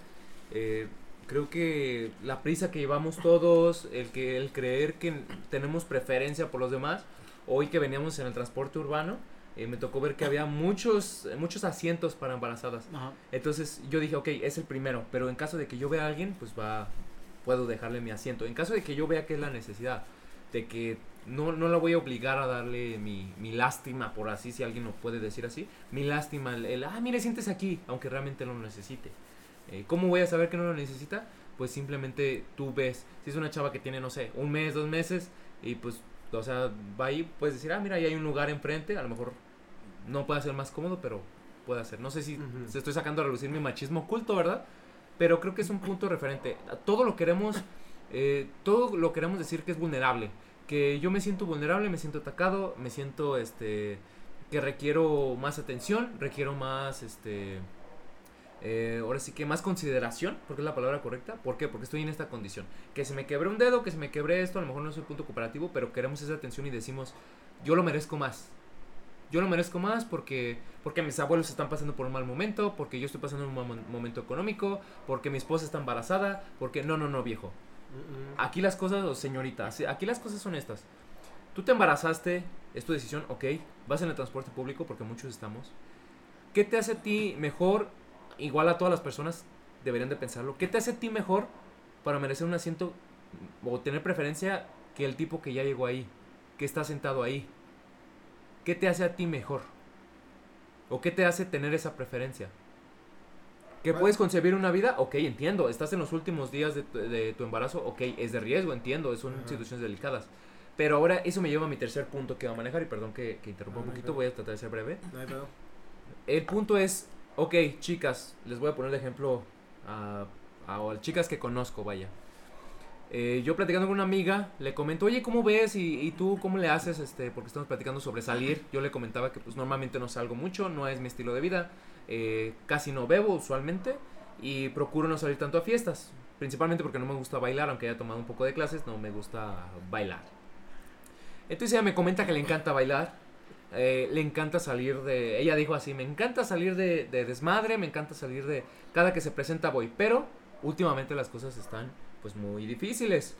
Eh, creo que la prisa que llevamos todos, el que el creer que tenemos preferencia por los demás, hoy que veníamos en el transporte urbano, eh, me tocó ver que había muchos, muchos asientos para embarazadas. Ajá. Entonces yo dije, ok, es el primero, pero en caso de que yo vea a alguien, pues va, puedo dejarle mi asiento. En caso de que yo vea que es la necesidad, de que no, no la voy a obligar a darle mi, mi lástima, por así, si alguien lo puede decir así, mi lástima, el, el, ah, mire, sientes aquí, aunque realmente lo necesite. Eh, ¿Cómo voy a saber que no lo necesita? Pues simplemente tú ves, si es una chava que tiene, no sé, un mes, dos meses, y pues, o sea, va ahí, puedes decir, ah, mira, ahí hay un lugar enfrente, a lo mejor no puede ser más cómodo, pero puede hacer. No sé si se estoy sacando a relucir mi machismo oculto, ¿verdad? Pero creo que es un punto referente. Todo lo queremos, eh, todo lo queremos decir que es vulnerable. Que yo me siento vulnerable, me siento atacado, me siento, este, que requiero más atención, requiero más, este, eh, ahora sí que más consideración, porque es la palabra correcta. ¿Por qué? Porque estoy en esta condición. Que se me quebré un dedo, que se me quebré esto, a lo mejor no soy punto cooperativo, pero queremos esa atención y decimos, yo lo merezco más. Yo lo merezco más porque, porque mis abuelos están pasando por un mal momento, porque yo estoy pasando un mal mo- momento económico, porque mi esposa está embarazada, porque no, no, no, viejo. Aquí las cosas, señorita, aquí las cosas son estas. Tú te embarazaste, es tu decisión, ok, vas en el transporte público porque muchos estamos. ¿Qué te hace a ti mejor? Igual a todas las personas deberían de pensarlo. ¿Qué te hace a ti mejor para merecer un asiento o tener preferencia que el tipo que ya llegó ahí, que está sentado ahí? ¿Qué te hace a ti mejor? ¿O qué te hace tener esa preferencia? ¿Que puedes concebir una vida? Ok, entiendo. Estás en los últimos días de tu, de tu embarazo. Ok, es de riesgo, entiendo. Son Ajá. situaciones delicadas. Pero ahora eso me lleva a mi tercer punto que va a manejar. Y perdón que, que interrumpa No, un no poquito. pedo. Voy a tratar de ser breve. No hay pedo. El punto es, ok, chicas, les voy a poner de ejemplo a, a, a chicas que conozco, vaya. Eh, yo platicando con una amiga, le comento, oye, ¿cómo ves? ¿Y, y tú cómo le haces? Este, porque estamos platicando sobre salir. Yo le comentaba que pues normalmente no salgo mucho, no es mi estilo de vida. eh, casi no bebo usualmente y procuro no salir tanto a fiestas. Principalmente porque no me gusta bailar, aunque haya tomado un poco de clases, no me gusta bailar. Entonces ella me comenta que le encanta bailar. Eh, le encanta salir de. Ella dijo así: Me encanta salir de, de desmadre, me encanta salir de. Cada que se presenta voy. Pero últimamente las cosas están pues muy difíciles.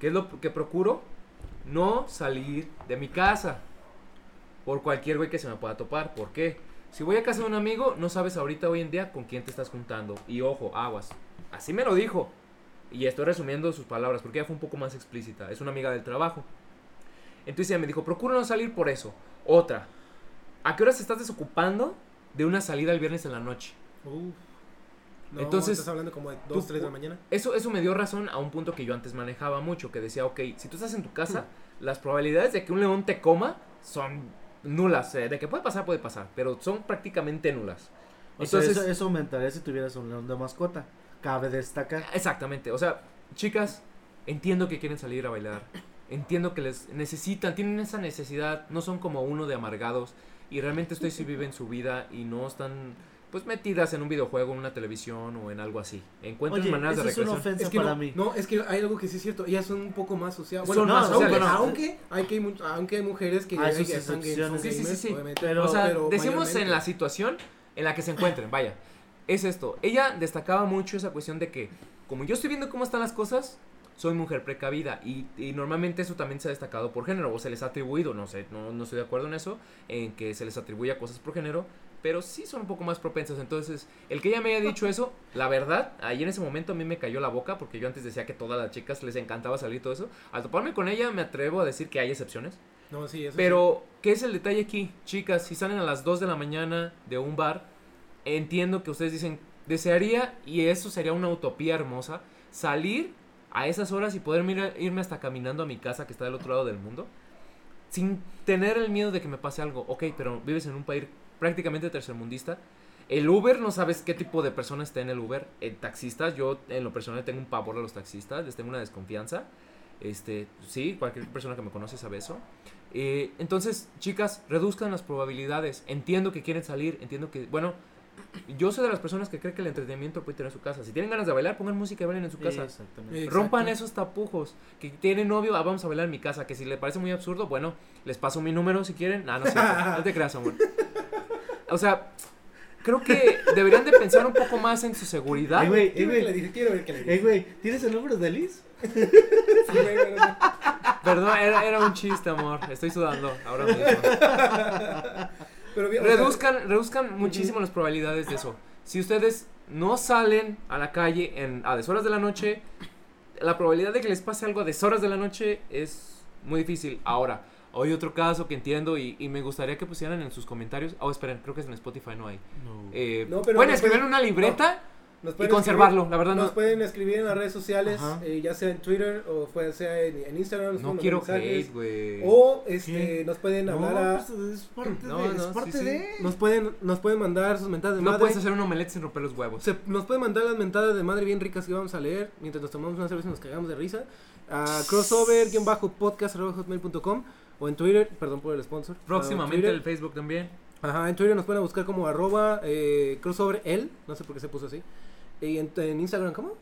¿Qué es lo que procuro? No salir de mi casa por cualquier güey que se me pueda topar. ¿Por qué? Si voy a casa de un amigo, no sabes ahorita hoy en día con quién te estás juntando. Y ojo, aguas. Así me lo dijo. Y estoy resumiendo sus palabras porque ella fue un poco más explícita. Es una amiga del trabajo. Entonces ella me dijo, procura no salir por eso. Otra, ¿a qué horas estás desocupando de una salida el viernes en la noche? Uf. No, Entonces, estás hablando como de tú 2, 3 de la mañana. Eso, eso me dio razón a un punto que yo antes manejaba mucho, que decía, ok, si tú estás en tu casa, las probabilidades de que un león te coma son nulas. eh, de que puede pasar, puede pasar, pero son prácticamente nulas. O sea, Entonces, eso, eso aumentaría si tuvieras un león de mascota. Cabe destacar. Exactamente, o sea, chicas, entiendo que quieren salir a bailar, entiendo que les necesitan, tienen esa necesidad, no son como uno de amargados y realmente ustedes sí viven su vida y no están pues metidas en un videojuego, en una televisión o en algo así. Encuentren Oye, maneras de es una recreación. ofensa Es que para no, mí. no, es que hay algo que sí es cierto. Ellas son un poco más sociales. Son Bueno, más aunque, sociales. aunque, hay que, hay aunque hay mujeres que, Hay hay están son excepciones. Sí, sí, sí, gamers, Pero- o sea, pero decimos mayormente- en la situación en la que se encuentren, vaya. Es esto. Ella destacaba mucho esa cuestión de que, como yo estoy viendo cómo están las cosas, soy mujer precavida. Y, y normalmente eso también se ha destacado por género, o se les ha atribuido, no sé, no, no estoy de acuerdo en eso, en que se les atribuya cosas por género, pero sí son un poco más propensas. Entonces, el que ella me haya dicho eso, la verdad, ahí en ese momento a mí me cayó la boca, porque yo antes decía que a todas las chicas les encantaba salir y todo eso. Al toparme con ella, me atrevo a decir que hay excepciones. No, sí, eso sí. Pero, ¿qué es el detalle aquí? Chicas, si salen a las 2 de la mañana de un bar, entiendo que ustedes dicen, desearía, y eso sería una utopía hermosa, salir a esas horas y poder irme hasta caminando a mi casa que está del otro lado del mundo, sin tener el miedo de que me pase algo. Ok, pero vives en un país prácticamente tercermundista. El Uber, no sabes qué tipo de persona está en el Uber. El taxistas, yo en lo personal tengo un pavor a los taxistas, les tengo una desconfianza. Este, sí, cualquier persona que me conoce sabe eso. Eh, entonces, chicas, reduzcan las probabilidades. Entiendo que quieren salir, entiendo que, bueno, yo soy de las personas que cree que el entretenimiento puede tener en su casa. Si tienen ganas de bailar, pongan música y bailen en su casa. Exactamente. Rompan esos tapujos. Que tienen novio, ah, vamos a bailar en mi casa. Que si le parece muy absurdo, bueno, les paso mi número si quieren. Ah, no, cierto. no te creas, amor. O sea, creo que deberían de pensar un poco más en su seguridad. Ey, güey, ey, güey. dije, quiero ver que le dije. Ey, güey, ¿tienes el número de Liz? Sí, güey. Perdón, era, era un chiste, amor. Estoy sudando ahora mismo. Pero bien, o sea, reduzcan, muchísimo las probabilidades de eso. Si ustedes no salen a la calle en, a deshoras de la noche, la probabilidad de que les pase algo a deshoras de la noche es muy difícil. Ahora, hay otro caso que entiendo y, y me gustaría que pusieran en sus comentarios. Oh, esperen, creo que es en Spotify, no hay. No. Eh, No, pero pueden escribir en una libreta nos y pueden conservarlo. escribir- La verdad, Nos no, pueden escribir en las redes sociales, eh, ya sea en Twitter o fue- sea en, en Instagram. nos no quiero mensajes, hate, güey. O este, ¿Qué? nos pueden No, hablar a. pues, es parte No, de, no, es parte sí, sí. de. Nos pueden, nos pueden mandar sus mentadas de No madre. puedes hacer un omelette sin romper los huevos. Se- nos pueden mandar las mentadas de madre bien ricas que vamos a leer mientras nos tomamos una cerveza y nos cagamos de risa. A crossover-podcast.com o en Twitter, perdón por el sponsor. Próximamente el Facebook también. Ajá, en Twitter nos pueden buscar como arroba eh, crossover el, no sé por qué se puso así. Y en, en Instagram, ¿cómo?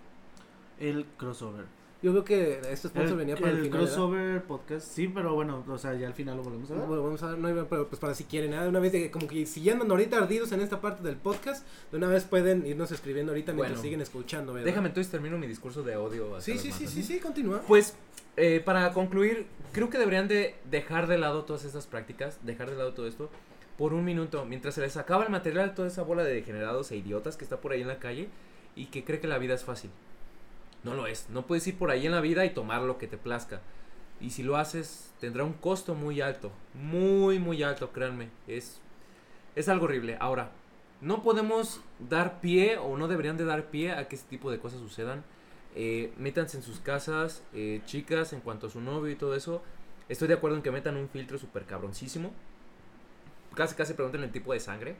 El crossover. Yo creo que este sponsor El, venía para el, el final. ¿verdad? crossover podcast, sí, pero bueno, o sea, ya al final lo volvemos a ver. Bueno, vamos a ver, no pero pues para si quieren, ¿eh? una vez de, como que si ya andan ahorita ardidos en esta parte del podcast, de una vez pueden irnos escribiendo ahorita mientras Bueno. siguen escuchando, ¿verdad? Déjame entonces termino mi discurso de odio. hacia Sí, sí, sí, sí, sí, continúa. Pues, eh, para concluir, creo que deberían de dejar de lado todas estas prácticas, dejar de lado todo esto, por un minuto, mientras se les acaba el material, toda esa bola de degenerados e idiotas que está por ahí en la calle y que cree que la vida es fácil. No lo es, no puedes ir por ahí en la vida y tomar lo que te plazca. Y si lo haces, tendrá un costo muy alto, muy, muy alto, créanme. Es, es algo horrible. Ahora, no podemos dar pie o no deberían de dar pie a que este tipo de cosas sucedan. Eh, métanse en sus casas, eh, chicas, en cuanto a su novio y todo eso. Estoy de acuerdo en que metan un filtro súper cabroncísimo. Casi, casi pregunten el tipo de sangre.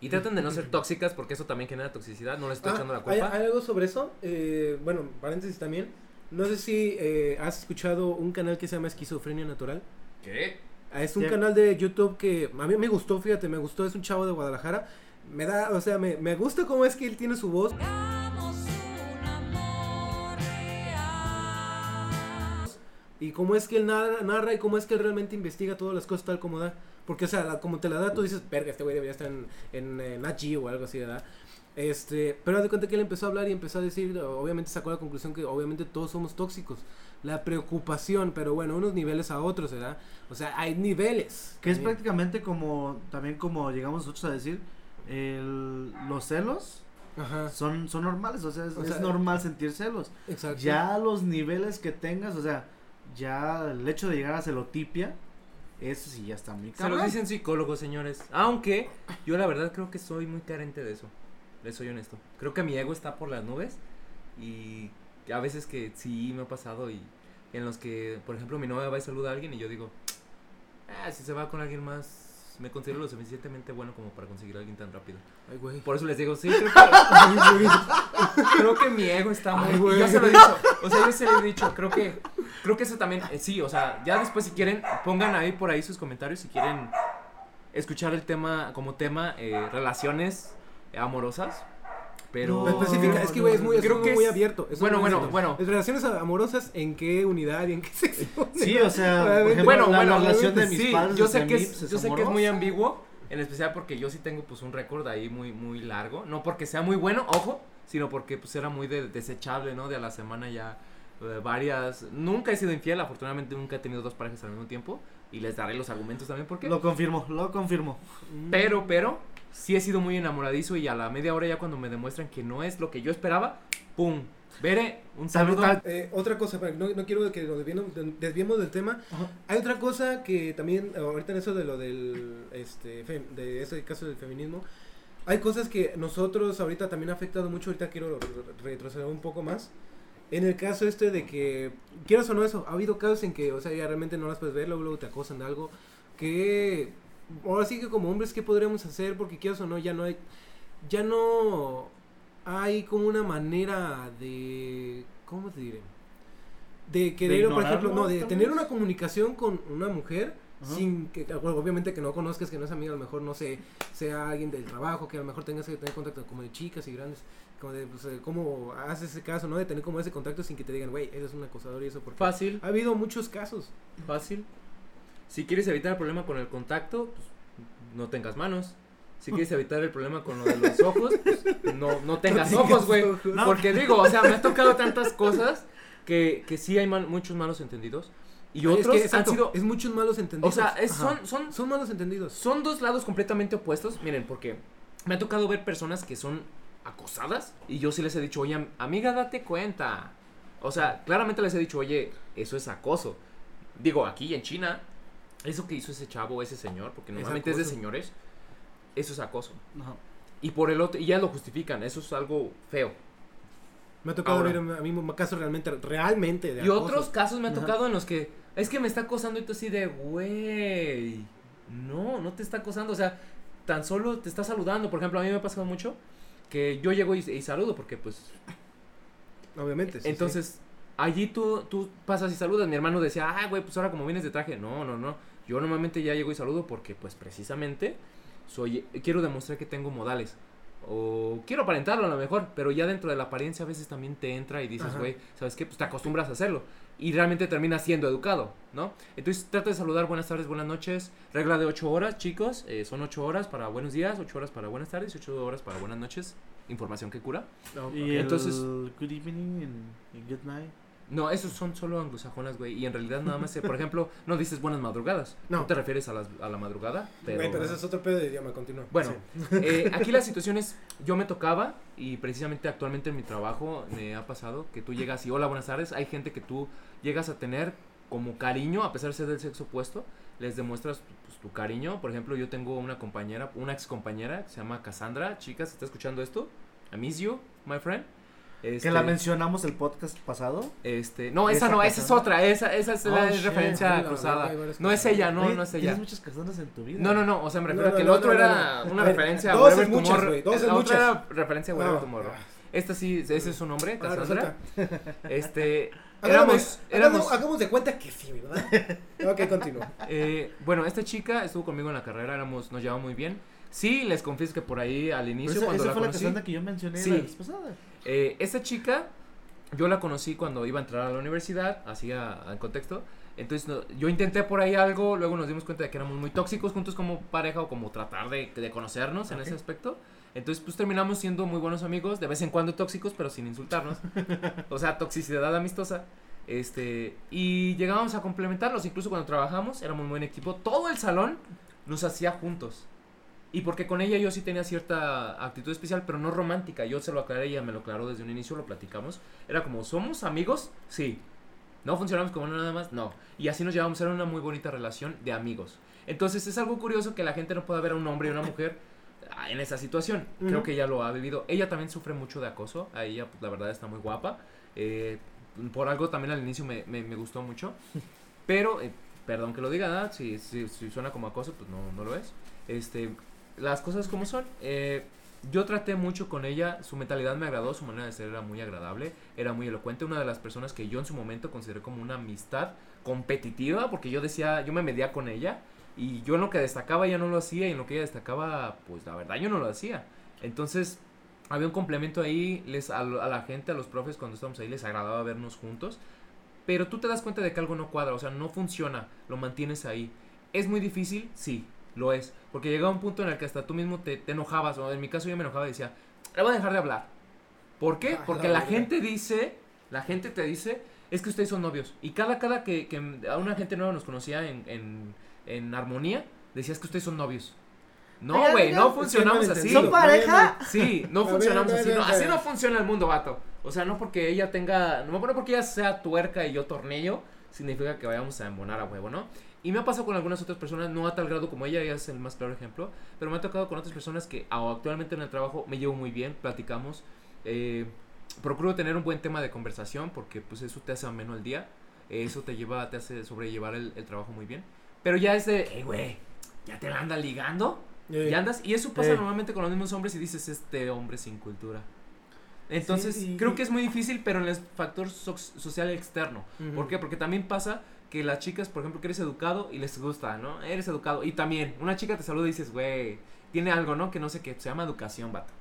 Y traten de no ser tóxicas porque eso también genera toxicidad. No les estoy Ah, echando la ¿hay, culpa. hay algo sobre eso? Eh, bueno, paréntesis también. No sé si eh, has escuchado un canal que se llama Esquizofrenia Natural. ¿Qué? Ah, Es un canal de YouTube que a mí me gustó, fíjate, me gustó. Es un chavo de Guadalajara. Me da, o sea, me, me gusta cómo es que él tiene su voz. Y cómo es que él narra, narra y cómo es que él realmente investiga todas las cosas tal como da. Porque, o sea, la- como te la da, tú dices, verga, este güey debería estar en, en, eh, Nat Geo o algo así, ¿verdad? Este, pero de cuenta que él empezó a hablar y empezó a decir, obviamente sacó la conclusión que obviamente todos somos tóxicos. La preocupación, pero bueno, unos niveles a otros, ¿verdad? O sea, hay niveles. Que es También. prácticamente como, también como llegamos nosotros a decir, el, los celos Ajá, son, son normales, o sea, es, O es sea, normal sentir celos. exacto. Ya los niveles que tengas, o sea, ya el hecho de llegar a celotipia, eso sí ya está muy Se los dicen psicólogos, señores. Aunque yo la verdad creo que soy muy carente de eso. Les soy honesto. Creo que mi ego está por las nubes. Y a veces que sí me ha pasado y en los que, por ejemplo, mi novia va y saluda a alguien y yo digo, ah, si se va con alguien más, me considero lo suficientemente bueno como para conseguir a alguien tan rápido. Ay, güey. Por eso les digo, sí, creo que, (laughs) creo que mi ego está muy... Ay, güey. yo se lo he dicho, o sea, yo se lo he dicho, creo que, creo que eso también, eh, sí, o sea, ya después si quieren, pongan ahí por ahí sus comentarios si quieren escuchar el tema, como tema, eh, relaciones amorosas, pero... No, Específica, es que, güey, es muy, es Creo que muy es- abierto. es bueno, muy bueno, abierto. bueno. ¿Es ¿Relaciones amorosas en qué unidad y en qué (laughs) sección? Sí, o sea, por ejemplo, Bueno, la, bueno, la relación de mis sí, padres yo sé que mí, es, yo sé que es muy ambiguo, en especial porque yo sí tengo pues un récord ahí muy muy largo, no porque sea muy bueno, ojo, sino porque pues era muy de- desechable, ¿no? De a la semana ya eh, varias, nunca he sido infiel, afortunadamente nunca he tenido dos parejas al mismo tiempo y les daré los argumentos también porque Lo confirmo, lo confirmo. pero pero sí he sido muy enamoradizo y a la media hora ya cuando me demuestran que no es lo que yo esperaba, pum, Bere, un saludo. Eh, otra cosa, no, no quiero que nos desviemos, desviemos del tema. Hay otra cosa que también, ahorita en eso de lo del, este, fem- de ese caso del feminismo, hay cosas que nosotros ahorita también ha afectado mucho, ahorita quiero re- retroceder un poco más. En el caso este de que, quieras o no eso, ha habido casos en que, o sea, ya realmente no las puedes ver, luego, luego te acosan de algo, que, ahora sí que como hombres, ¿qué podríamos hacer? Porque quieras o no, ya no hay, ya no hay como una manera de, ¿cómo te diré? De querer, por ejemplo, no, de tener una comunicación con una mujer Ajá. sin que, bueno, obviamente que no conozcas, que no es amiga, a lo mejor, no sé, sea alguien del trabajo, que a lo mejor tengas que tener contacto como de chicas y grandes, como de, pues, eh, cómo haces ese caso, ¿no? De tener como ese contacto sin que te digan, güey, eres un acosador y eso, porque Fácil, ha habido muchos casos. fácil. Si quieres evitar el problema con el contacto, pues, no tengas manos. Si quieres (laughs) evitar el problema con lo de los ojos, pues, no, no tengas tengas ojos, güey. No. Porque digo, o sea, me ha tocado tantas cosas que, que sí hay mal- muchos malos entendidos. Y es otros han sido... es muchos malos entendidos. O sea, es- son, son, son malos entendidos. son dos lados completamente opuestos. Miren, porque me ha tocado ver personas que son acosadas y yo sí les he dicho, oye, am- amiga, date cuenta. O sea, claramente les he dicho, oye, eso es acoso. Digo, aquí en China, eso que hizo ese chavo, ese señor, porque normalmente es, de señores, eso es acoso. Ajá. Y por el otro, y ya lo justifican, eso es algo feo. Me ha tocado Ahora. ver a mí un caso realmente, realmente de Y acoso. otros casos me ha Ajá. tocado en los que es que me está acosando y tú así de, güey, no, no te está acosando, o sea, tan solo te está saludando. Por ejemplo, a mí me ha pasado mucho que yo llego y, y saludo porque pues, Obviamente. sí, entonces, allí tú, tú pasas y saludas. Mi hermano decía, ah, güey, pues ahora como vienes de traje. No, no, no. Yo normalmente ya llego y saludo porque pues precisamente soy, quiero demostrar que tengo modales. O quiero aparentarlo a lo mejor, pero ya dentro de la apariencia a veces también te entra y dices, güey, ¿sabes qué? Pues te acostumbras a hacerlo. Y realmente terminas siendo educado, ¿no? Entonces trata de saludar buenas tardes, buenas noches. Regla de 8 horas, chicos. eh, son 8 horas para buenos días, 8 horas para buenas tardes y 8 horas para buenas noches. Información que cura. Y Entonces- el good evening y good night. No, esos son solo anglosajonas, güey. Y en realidad nada más, eh, por ejemplo, (laughs) no dices buenas madrugadas. No, No. te refieres a, las, a la madrugada. Pero, Güey, pero ese es otro pedo de idioma, continúa. Bueno, Sí. eh, (laughs) aquí la situación es, yo me tocaba y precisamente actualmente en mi trabajo me ha pasado que tú llegas y hola, buenas tardes. Hay gente que tú llegas a tener como cariño, a pesar de ser del sexo opuesto, les demuestras pues, tu cariño. Por ejemplo, yo tengo una compañera, una ex compañera que se llama Cassandra. Chicas, ¿está escuchando esto? I miss you, my friend. Que Este, la mencionamos el podcast pasado. este, no, esa, Esa no, esa es otra, esa, esa es Oh, la shit. referencia cruzada. No es ella, no, no es ella. Tienes muchas casonas en tu vida. No, no, no, o sea, me No, refiero a no, que el otro era una A referencia a dos es Whatever Tomorrow. dos La otra era referencia a Whatever. Tomorrow. Esta sí, ese es su nombre, Cassandra. Este, (laughs) éramos, éramos, hagamos, de cuenta que sí, ¿verdad? (laughs) ok, continúa. eh, bueno, esta chica estuvo conmigo en la carrera, éramos, nos llevamos muy bien. Sí, les confieso que por ahí al inicio, esa, cuando esa la fue conocí, que yo mencioné Sí. la vez pasada. Eh, esta chica, yo la conocí cuando iba a entrar a la universidad, así en contexto. Entonces, no- yo intenté por ahí algo, luego nos dimos cuenta de que éramos muy tóxicos juntos como pareja o como tratar de, de conocernos en ese aspecto. Entonces, pues terminamos siendo muy buenos amigos, de vez en cuando tóxicos, pero sin insultarnos. (laughs) o sea, toxicidad amistosa. Este, y llegábamos a complementarnos, incluso cuando trabajamos, éramos un buen equipo. Todo el salón nos hacía juntos. Y porque con ella yo sí tenía cierta actitud especial, pero no romántica. Yo se lo aclaré, ella me lo aclaró desde un inicio, lo platicamos. Era como, ¿somos amigos? Sí. ¿No funcionamos como nada más? No. Y así nos llevamos, era una muy bonita relación de amigos. Entonces es algo curioso que la gente no pueda ver a un hombre y una mujer ah, en esa situación. Creo que ella lo ha vivido. Ella también sufre mucho de acoso. A ella, pues, la verdad, está muy guapa. Eh, por algo también al inicio me, me- me gustó mucho. Pero, eh, perdón que lo diga, si, si, si suena como acoso, pues no, no lo es. Este, las cosas como son. Eh, yo traté mucho con ella, su mentalidad me agradó, su manera de ser era muy agradable, era muy elocuente, una de las personas que yo en su momento consideré como una amistad competitiva, porque yo decía, yo me medía con ella, y yo en lo que destacaba ella no lo hacía, y en lo que ella destacaba, pues la verdad yo no lo hacía. Entonces, había un complemento ahí, les, a, a la gente, a los profes cuando estábamos ahí, les agradaba vernos juntos, pero tú te das cuenta de que algo no cuadra, o sea, no funciona, lo mantienes ahí. ¿Es muy difícil? Sí, lo es. Porque llega un punto en el que hasta tú mismo te, te enojabas, o en mi caso yo me enojaba y decía, le voy a dejar de hablar. ¿Por qué? Ah, Porque la gente dice, la gente te dice, es que ustedes son novios. Y cada, cada que, que a una gente nueva nos conocía en, en, en armonía, decías que ustedes son novios. No, güey, no funcionamos así. ¿Son pareja? Sí, no (laughs) funcionamos así. no, así no funciona el mundo, vato. O sea, no porque ella tenga. No no porque ella sea tuerca y yo tornillo, significa que vayamos a embonar a huevo, ¿no? Y me ha pasado con algunas otras personas, no a tal grado como ella, ella es el más claro ejemplo, pero me ha tocado con otras personas que a- actualmente en el trabajo me llevo muy bien, platicamos. eh, procuro tener un buen tema de conversación porque pues eso te hace ameno el día, eso te lleva, te hace sobrellevar el, el trabajo muy bien. Pero ya es de, hey, güey, ¿ya te la andan ligando? Eh, Y andas, y eso pasa Eh. normalmente con los mismos hombres y dices, este hombre sin cultura. Entonces, Sí, y- creo que es muy difícil, pero en el factor so- social externo. Ujú. ¿Por qué? Porque también pasa que las chicas, por ejemplo, que eres educado y les gusta, ¿no? Eres educado. Y también, una chica te saluda y dices, güey, tiene algo, ¿no? Que no sé qué, se llama educación, vato.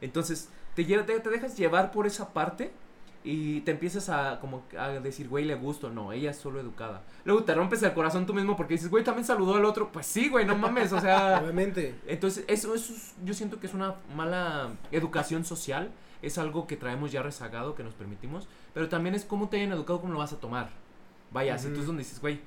Entonces, te, lle- te, te dejas llevar por esa parte y te empiezas a como a decir, güey, le gusto. No, ella es solo educada. Luego te rompes el corazón tú mismo porque dices, güey, también saludó al otro. Pues sí, güey, no mames, o sea... (laughs) Obviamente. Entonces, eso, eso es- yo siento que es una mala educación social, es algo que traemos ya rezagado, que nos permitimos, pero también es cómo te hayan educado, cómo lo vas a tomar. Vaya, si tú es donde dices, güey,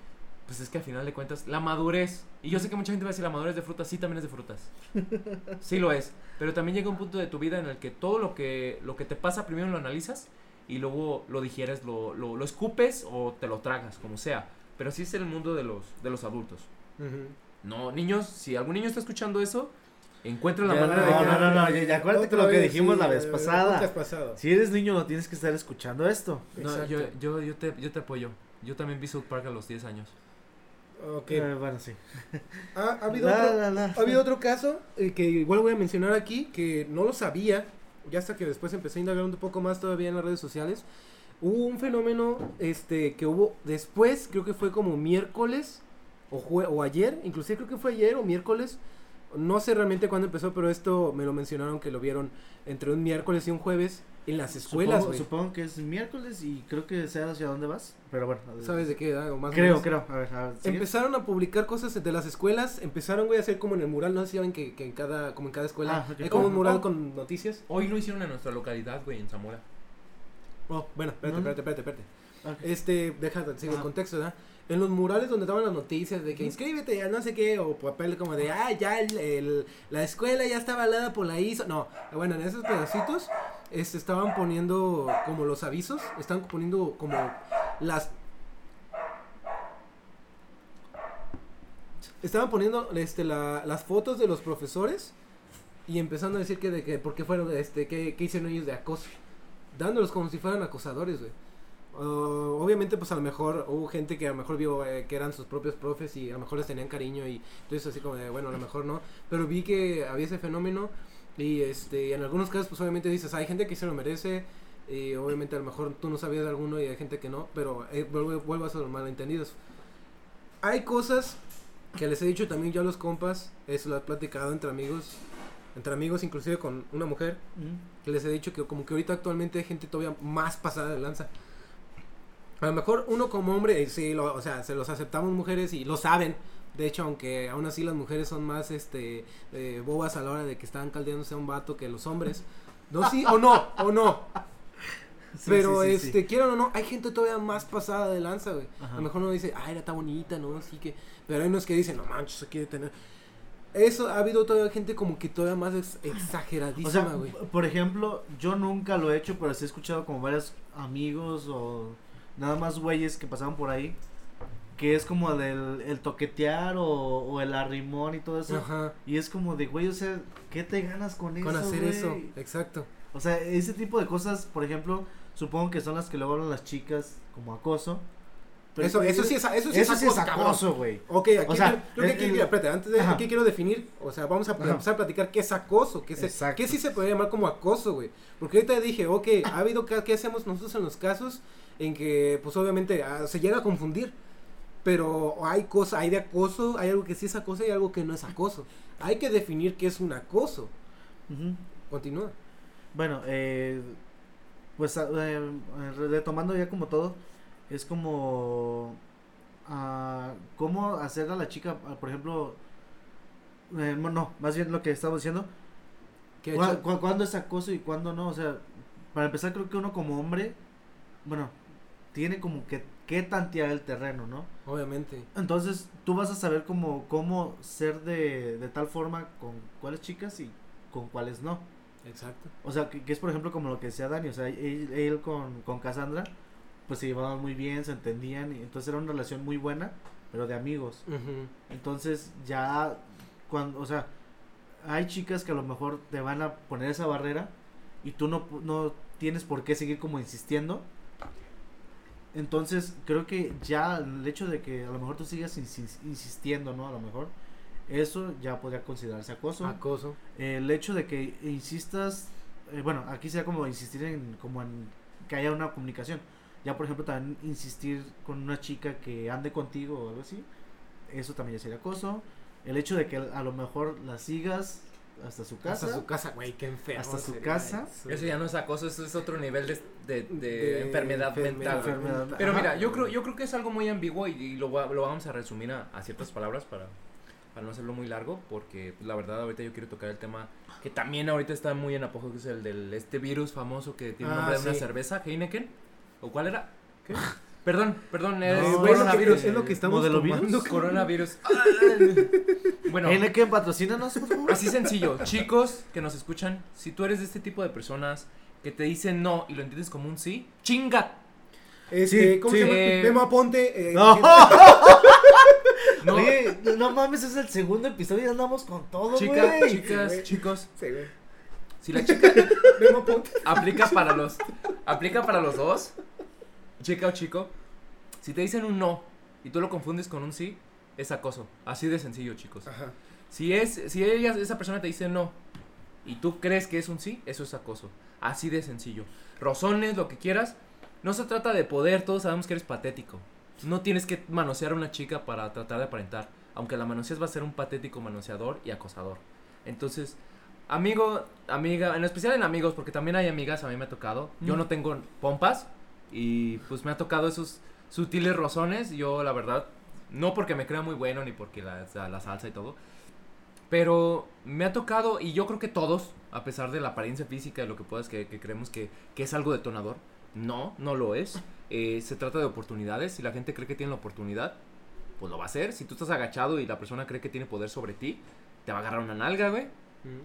pues es que al final de cuentas, la madurez, y yo sé que mucha gente va a decir, la madurez de frutas, sí, también es de frutas. (laughs) Sí lo es, pero también llega un punto de tu vida en el que todo lo que, lo que te pasa primero lo analizas y luego lo digieres, lo, lo, lo escupes o te lo tragas, como sea. Pero así es el mundo de los, de los adultos. No, niños, si algún niño está escuchando eso, encuentra la Ya, manera de no, que no, no, no, ya- ya acuérdate Otra lo que vez, dijimos sí, la vez pasada. pasado. Si eres niño no tienes que estar escuchando esto. No, yo, yo, yo, te, yo te apoyo. Yo también vi South Park a los 10 años. Ok. Eh, bueno, sí. Ha, (laughs) ha habido La, otro, la, la. ha habido otro caso eh, que igual voy a mencionar aquí, que no lo sabía, ya hasta que después empecé a indagar un poco más todavía en las redes sociales. Hubo un fenómeno este que hubo después, creo que fue como miércoles o, jue- o ayer, inclusive creo que fue ayer o miércoles. No sé realmente cuándo empezó, pero esto me lo mencionaron que lo vieron entre un miércoles y un jueves en las escuelas, Supongo, supongo que es miércoles y creo que sé hacia dónde vas. Pero bueno. ¿Sabes de qué edad? O más Creo, creo. A ver, a ver. Empezaron a publicar cosas de las escuelas, empezaron güey a hacer como en el mural, no sé si saben que, que en cada, como en cada escuela Ah, hay como un Oh, mural oh. con noticias. Hoy lo hicieron en nuestra localidad, güey, en Zamora. Oh, bueno, espérate, espérate, espérate, espérate. Ok. Este, deja, sigo el Ah. contexto, ¿verdad? En los murales donde daban las noticias de que inscríbete a no sé qué, o papel como de, ah, ya el, el- la escuela ya está avalada por la ISO. No, bueno, en esos pedacitos este, estaban poniendo como los avisos, estaban poniendo como las... Estaban poniendo este, la- las fotos de los profesores y empezando a decir que de que, por qué fueron, este, que, hicieron ellos de acoso. Dándolos como si fueran acosadores, güey. Uh, obviamente, pues a lo mejor hubo gente que a lo mejor vio eh, que eran sus propios profes y a lo mejor les tenían cariño y entonces así como de, bueno, a lo mejor no. Pero vi que había ese fenómeno y este en algunos casos, pues obviamente dices, hay gente que se lo merece y obviamente a lo mejor tú no sabías de alguno y hay gente que no, pero eh, vuelvo, vuelvo a ser malentendidos. Hay cosas que les he dicho también yo a los compas, eso lo he platicado entre amigos, entre amigos inclusive con una mujer, Mm. que les he dicho que como que ahorita actualmente hay gente todavía más pasada de lanza. A lo mejor uno como hombre, eh, sí, lo- o sea, se los aceptamos mujeres y lo saben, De hecho, aunque aún así las mujeres son más este eh, bobas a la hora de que están caldeándose a un vato que los hombres. No, sí o no, o no. (laughs) Sí, Pero sí, este, quieran o no, hay gente todavía más pasada de lanza, güey. A lo mejor uno dice, ah, era tan bonita, ¿no? Así que. Pero hay unos que dicen, no manches, se quiere tener. Eso ha habido todavía gente como que todavía más ex- O sea, exageradísima, güey. p- por ejemplo, yo nunca lo he hecho, pero sí he escuchado como varios amigos o nada más güeyes que pasaban por ahí. Que es como del el toquetear o, o el arrimón y todo eso. Ajá. Y es como de, güey, o sea, ¿qué te ganas con, Con eso? hacer güey? eso, exacto. O sea, ese tipo de cosas, por ejemplo, supongo que son las que luego hablan las chicas como acoso. Pero eso, eso sí es, eso sí eso es es acoso, güey. Ok, aquí, O sea, quiero- creo que el- aquí, el- mira, espérate, antes de Ajá. aquí quiero definir, o sea, vamos a Ajá. empezar a platicar qué es acoso, qué, Exacto. qué sí se podría llamar como acoso, güey. Porque ahorita dije, ok, ha habido, ¿qué hacemos nosotros en los casos en que, pues obviamente, ah, se llega a confundir? Pero hay cosa, hay de acoso, hay algo que sí es acoso y algo que no es acoso. Hay que definir qué es un acoso. Continúa. Bueno, eh, pues eh, retomando ya como todo, es como ah, cómo hacer a la chica, ah, por ejemplo, eh, no, más bien lo que estamos diciendo, ¿Qué ¿cuá- hecho? cuá- cuándo es acoso y cuándo no, o sea, para empezar creo que uno como hombre, bueno, tiene como que que tantear el terreno, ¿no? Obviamente. Entonces tú vas a saber cómo, cómo ser de, de tal forma con cuáles chicas y con cuáles no. Exacto. O sea, que, que es por ejemplo como lo que decía Dani, o sea, él, él con, con Cassandra, pues se llevaban muy bien, se entendían, y entonces era una relación muy buena, pero de amigos. Entonces ya, cuando, o sea, hay chicas que a lo mejor te van a poner esa barrera y tú no, no tienes por qué seguir como insistiendo. Entonces creo que ya el hecho de que a lo mejor tú sigas insis- insistiendo, ¿no? A lo mejor eso ya podría considerarse acoso Acoso. el hecho de que insistas, eh, bueno, aquí sería como insistir en, como en que haya una comunicación. Ya, por ejemplo, también insistir con una chica que ande contigo o algo así, eso también ya sería acoso. El hecho de que a lo mejor la sigas hasta su casa. Hasta su casa, güey, qué enfermo. Hasta su sería casa. eso. Eso ya no es acoso, eso es otro nivel de, de, de De enfermedad enfermedad. mental. Enfermedad. Pero Ajá. mira, yo creo, yo creo que es algo muy ambiguo y, y lo, va- lo vamos a resumir a, a ciertas palabras para, para no hacerlo muy largo, porque pues, la verdad ahorita yo quiero tocar el tema que también ahorita está muy en apogeo, que es el del este virus famoso que tiene el Ah, nombre de una cerveza, Heineken, ¿o cuál era? Perdón, perdón, es No, Eh, es, lo que, coronavirus. es lo que estamos ¿Modelo tomando, virus? (laughs) Coronavirus. bueno, Heineken, patrocínanos, por favor. Así sencillo, chicos que nos escuchan, si tú eres de este tipo de personas que te dicen no y lo entiendes como un sí, chinga. Este, Sí, ¿cómo sí. se llama? Eh, Memo Aponte. eh, No. (laughs) No, Oye, no mames, es el segundo episodio y andamos con todo, chicas, güey. chicas, chicos, Sí, güey. si la chica (laughs) aplica para los aplica para los dos, chica o chico, si te dicen un no y tú lo confundes con un sí, es acoso. Así de sencillo, chicos. Ajá. Si es si ella esa persona te dice no y tú crees que es un sí, eso es acoso. Así de sencillo. Rozones, lo que quieras. No se trata de poder, todos sabemos que eres patético. No tienes que manosear a una chica para tratar de aparentar. Aunque la manoseas va a ser un patético manoseador y acosador. Entonces, amigo, amiga, en especial en amigos, porque también hay amigas, a mí me ha tocado. Yo no tengo pompas y pues me ha tocado esos sutiles rozones. Yo, la verdad, no porque me crea muy bueno ni porque la, la- salsa y todo. Pero me ha tocado, y yo creo que todos, a pesar de la apariencia física y lo que puedas, que, que creemos que, que es algo detonador. No, no lo es. Eh, se trata de oportunidades. Si la gente cree que tiene la oportunidad, pues lo va a hacer. Si tú estás agachado y la persona cree que tiene poder sobre ti, te va a agarrar una nalga, güey.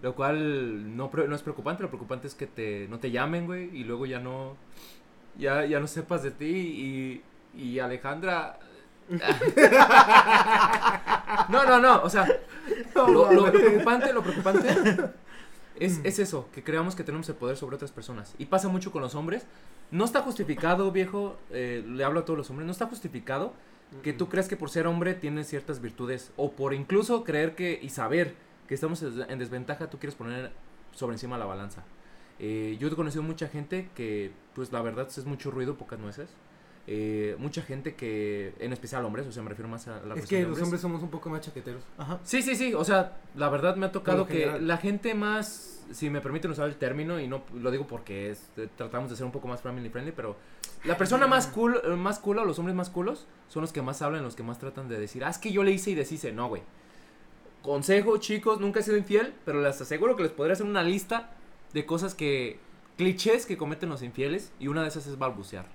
Lo cual no, no es preocupante, lo preocupante es que te, no te llamen, güey, y luego ya no, ya, ya no sepas de ti y, y Alejandra... (laughs) no, no, no, o sea, lo, lo preocupante, lo preocupante (laughs) es, es eso, que creamos que tenemos el poder sobre otras personas. Y pasa mucho con los hombres. No está justificado, viejo, eh, le hablo a todos los hombres, no está justificado que tú creas que por ser hombre tienes ciertas virtudes o por incluso creer que y saber que estamos en en desventaja tú quieres poner sobre encima la balanza. Eh, yo he conocido mucha gente que pues la verdad es mucho ruido, pocas nueces. Eh, mucha gente que, en especial hombres, o sea, me refiero más a la Es que de los hombres. hombres somos un poco más chaqueteros. Ajá. Sí, sí, sí, o sea, la verdad me ha tocado que general. la gente más si me permiten usar el término, y no lo digo porque es- eh, tratamos de ser un poco más family friendly, pero la persona más cool, eh, más cool, o los hombres más culos, son los que más hablan, los que más tratan de decir, ah, es que yo le hice y deshice. No, güey. Consejo, chicos, nunca he sido infiel, pero les aseguro que les podré hacer una lista de cosas que, clichés que cometen los infieles, y una de esas es balbucear.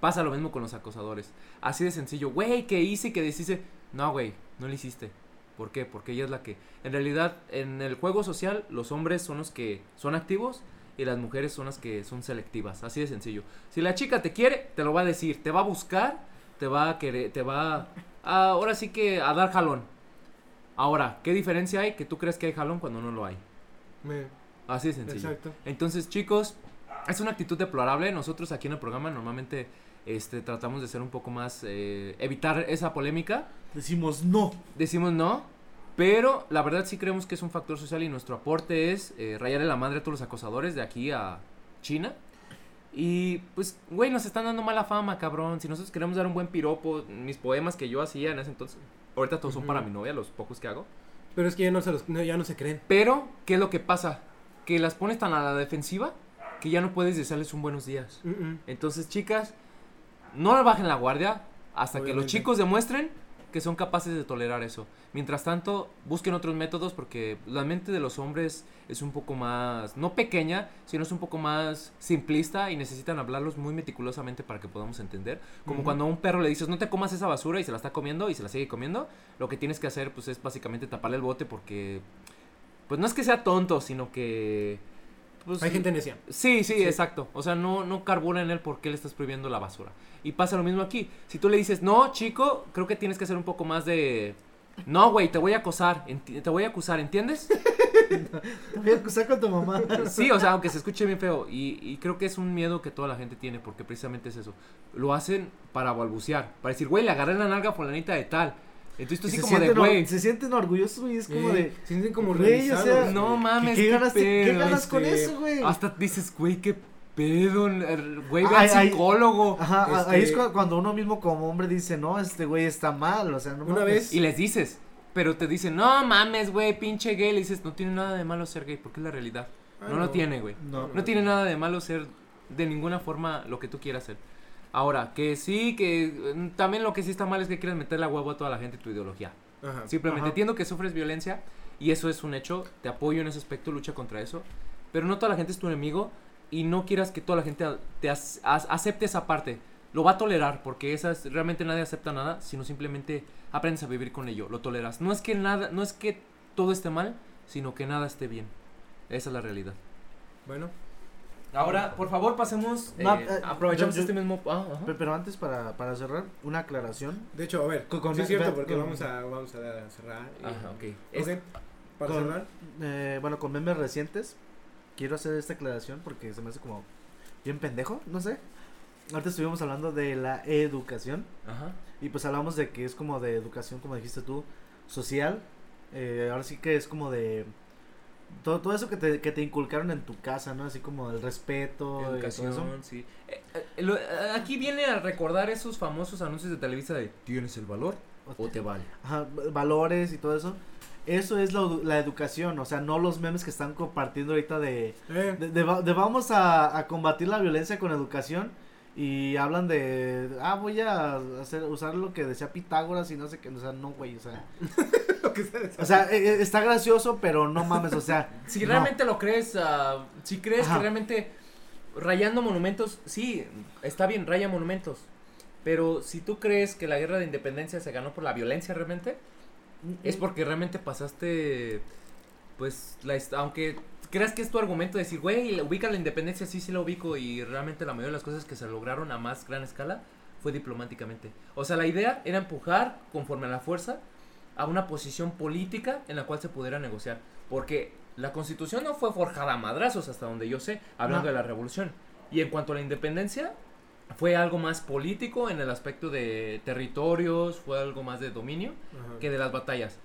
Pasa lo mismo con los acosadores. Así de sencillo, güey, ¿qué hice y qué deshice? No, güey, no lo hiciste. ¿Por qué? Porque ella es la que... En realidad, en el juego social, los hombres son los que son activos y las mujeres son las que son selectivas. Así de sencillo. Si la chica te quiere, te lo va a decir. Te va a buscar, te va a querer, te va a... Ahora sí que a dar jalón. Ahora, ¿qué diferencia hay que tú crees que hay jalón cuando no lo hay? Me- Así de sencillo. Exacto. Entonces, chicos, es una actitud deplorable. Nosotros aquí en el programa normalmente este, tratamos de ser un poco más... eh, evitar esa polémica. Decimos no. Decimos no, pero la verdad sí creemos que es un factor social y nuestro aporte es eh, rayarle la madre a todos los acosadores de aquí a China. Y pues, güey, nos están dando mala fama, cabrón. Si nosotros queremos dar un buen piropo, mis poemas que yo hacía en ese entonces, ahorita todos son Ujú. para mi novia, los pocos que hago. Pero es que ya no se, los, ya no se creen. Pero, ¿qué es lo que pasa? Que las pones tan a la defensiva que ya no puedes desearles un buenos días. Entonces, chicas, no bajen la guardia hasta que los chicos demuestren que son capaces de tolerar eso. Mientras tanto, busquen otros métodos porque la mente de los hombres es un poco más, no pequeña, sino es un poco más simplista y necesitan hablarlos muy meticulosamente para que podamos entender. Como cuando a un perro le dices, no te comas esa basura y se la está comiendo y se la sigue comiendo, lo que tienes que hacer pues es básicamente taparle el bote porque, pues no es que sea tonto, sino que... Pues, Hay gente necia. Sí, sí, Sí. exacto. O sea, no, no carbura en él porque le estás prohibiendo la basura. Y pasa lo mismo aquí. Si tú le dices, no, chico, creo que tienes que hacer un poco más de... No, güey, te voy a acosar, te voy a acusar, ¿entiendes? (laughs) Te voy a acusar con tu mamá. (laughs) Sí, o sea, aunque se escuche bien feo. Y, y creo que es un miedo que toda la gente tiene porque precisamente es eso. Lo hacen para balbucear, para decir, güey, le agarré la nalga a fulanita de tal. Entonces tú Y así se, como de, sienten, güey, se sienten orgullosos, güey. Es como Eh, de. Se sienten como Güey, o sea, no mames, ¿Qué, qué qué pedo, ganas este, con eso, güey? hasta dices, güey, qué pedo, er, güey, ve Ay, al psicólogo. Ajá, este- ahí es cu- cuando uno mismo como hombre dice, no, este güey está mal, o sea, no Una mames. vez- Y les dices, pero te dicen, no mames, güey, pinche gay. Le dices, no tiene nada de malo ser gay, porque es la realidad. Ah, no, lo tiene, güey. No. No tiene nada de malo ser de ninguna forma lo que tú quieras ser. Ahora, que sí, que mm, también lo que sí está mal es que quieres meterle a huevo a toda la gente tu ideología. Ajá. Simplemente Ajá. entiendo que sufres violencia y eso es un hecho. Te apoyo en ese aspecto, lucha contra eso. Pero no toda la gente es tu enemigo y no quieras que toda la gente te as- as- acepte esa parte. Lo va a tolerar porque esas realmente nadie acepta nada, sino simplemente aprendes a vivir con ello, lo toleras. No es que nada, no es que todo esté mal, sino que nada esté bien. Esa es la realidad. Bueno, Ahora, por favor, pasemos. No, eh, eh, aprovechamos yo- yo- este mismo. ah, ajá. Pero antes, para, para cerrar, una aclaración. de hecho, a ver, Con- con- sí es cierto porque con- vamos a, vamos a cerrar. y- Ajá, ok. Ok, Es- para con- cerrar. eh, bueno, con memes recientes, quiero hacer esta aclaración porque se me hace como bien pendejo, no sé. Ahorita estuvimos hablando de la educación Ajá. y pues hablamos de que es como de educación, como dijiste tú, social. Eh, ahora sí que es como de todo, todo eso que te, que te inculcaron en tu casa, ¿no? Así como el respeto, y todo eso. Educación, sí. Eh, eh, lo- eh, aquí viene a recordar esos famosos anuncios de Televisa de ¿Tienes el valor o te vale? Ajá, valores y todo eso. Eso es la, la educación, o sea, no los memes que están compartiendo ahorita de, Eh, de, de vamos a, a combatir la violencia con educación y hablan de, ah, voy a hacer, usar lo que decía Pitágoras y no sé qué, o sea, no, güey, o sea, (laughs) lo que sea- o sea, eh, eh, está gracioso, pero no mames, o sea, (laughs) Si no. realmente lo crees, ah, si crees Ajá. que realmente rayando monumentos, sí, está bien, raya monumentos. Pero si tú crees que la guerra de independencia se ganó por la violencia realmente, es porque realmente pasaste, pues, la, aunque creas que es tu argumento de decir, güey, ubica la independencia, sí, sí la ubico y realmente la mayoría de las cosas que se lograron a más gran escala fue diplomáticamente. O sea, la idea era empujar conforme a la fuerza a una posición política en la cual se pudiera negociar. Porque la constitución no fue forjada a madrazos hasta donde yo sé, hablando No. de la revolución. Y en cuanto a la independencia, fue algo más político en el aspecto de territorios, fue algo más de dominio Ajá. que de las batallas.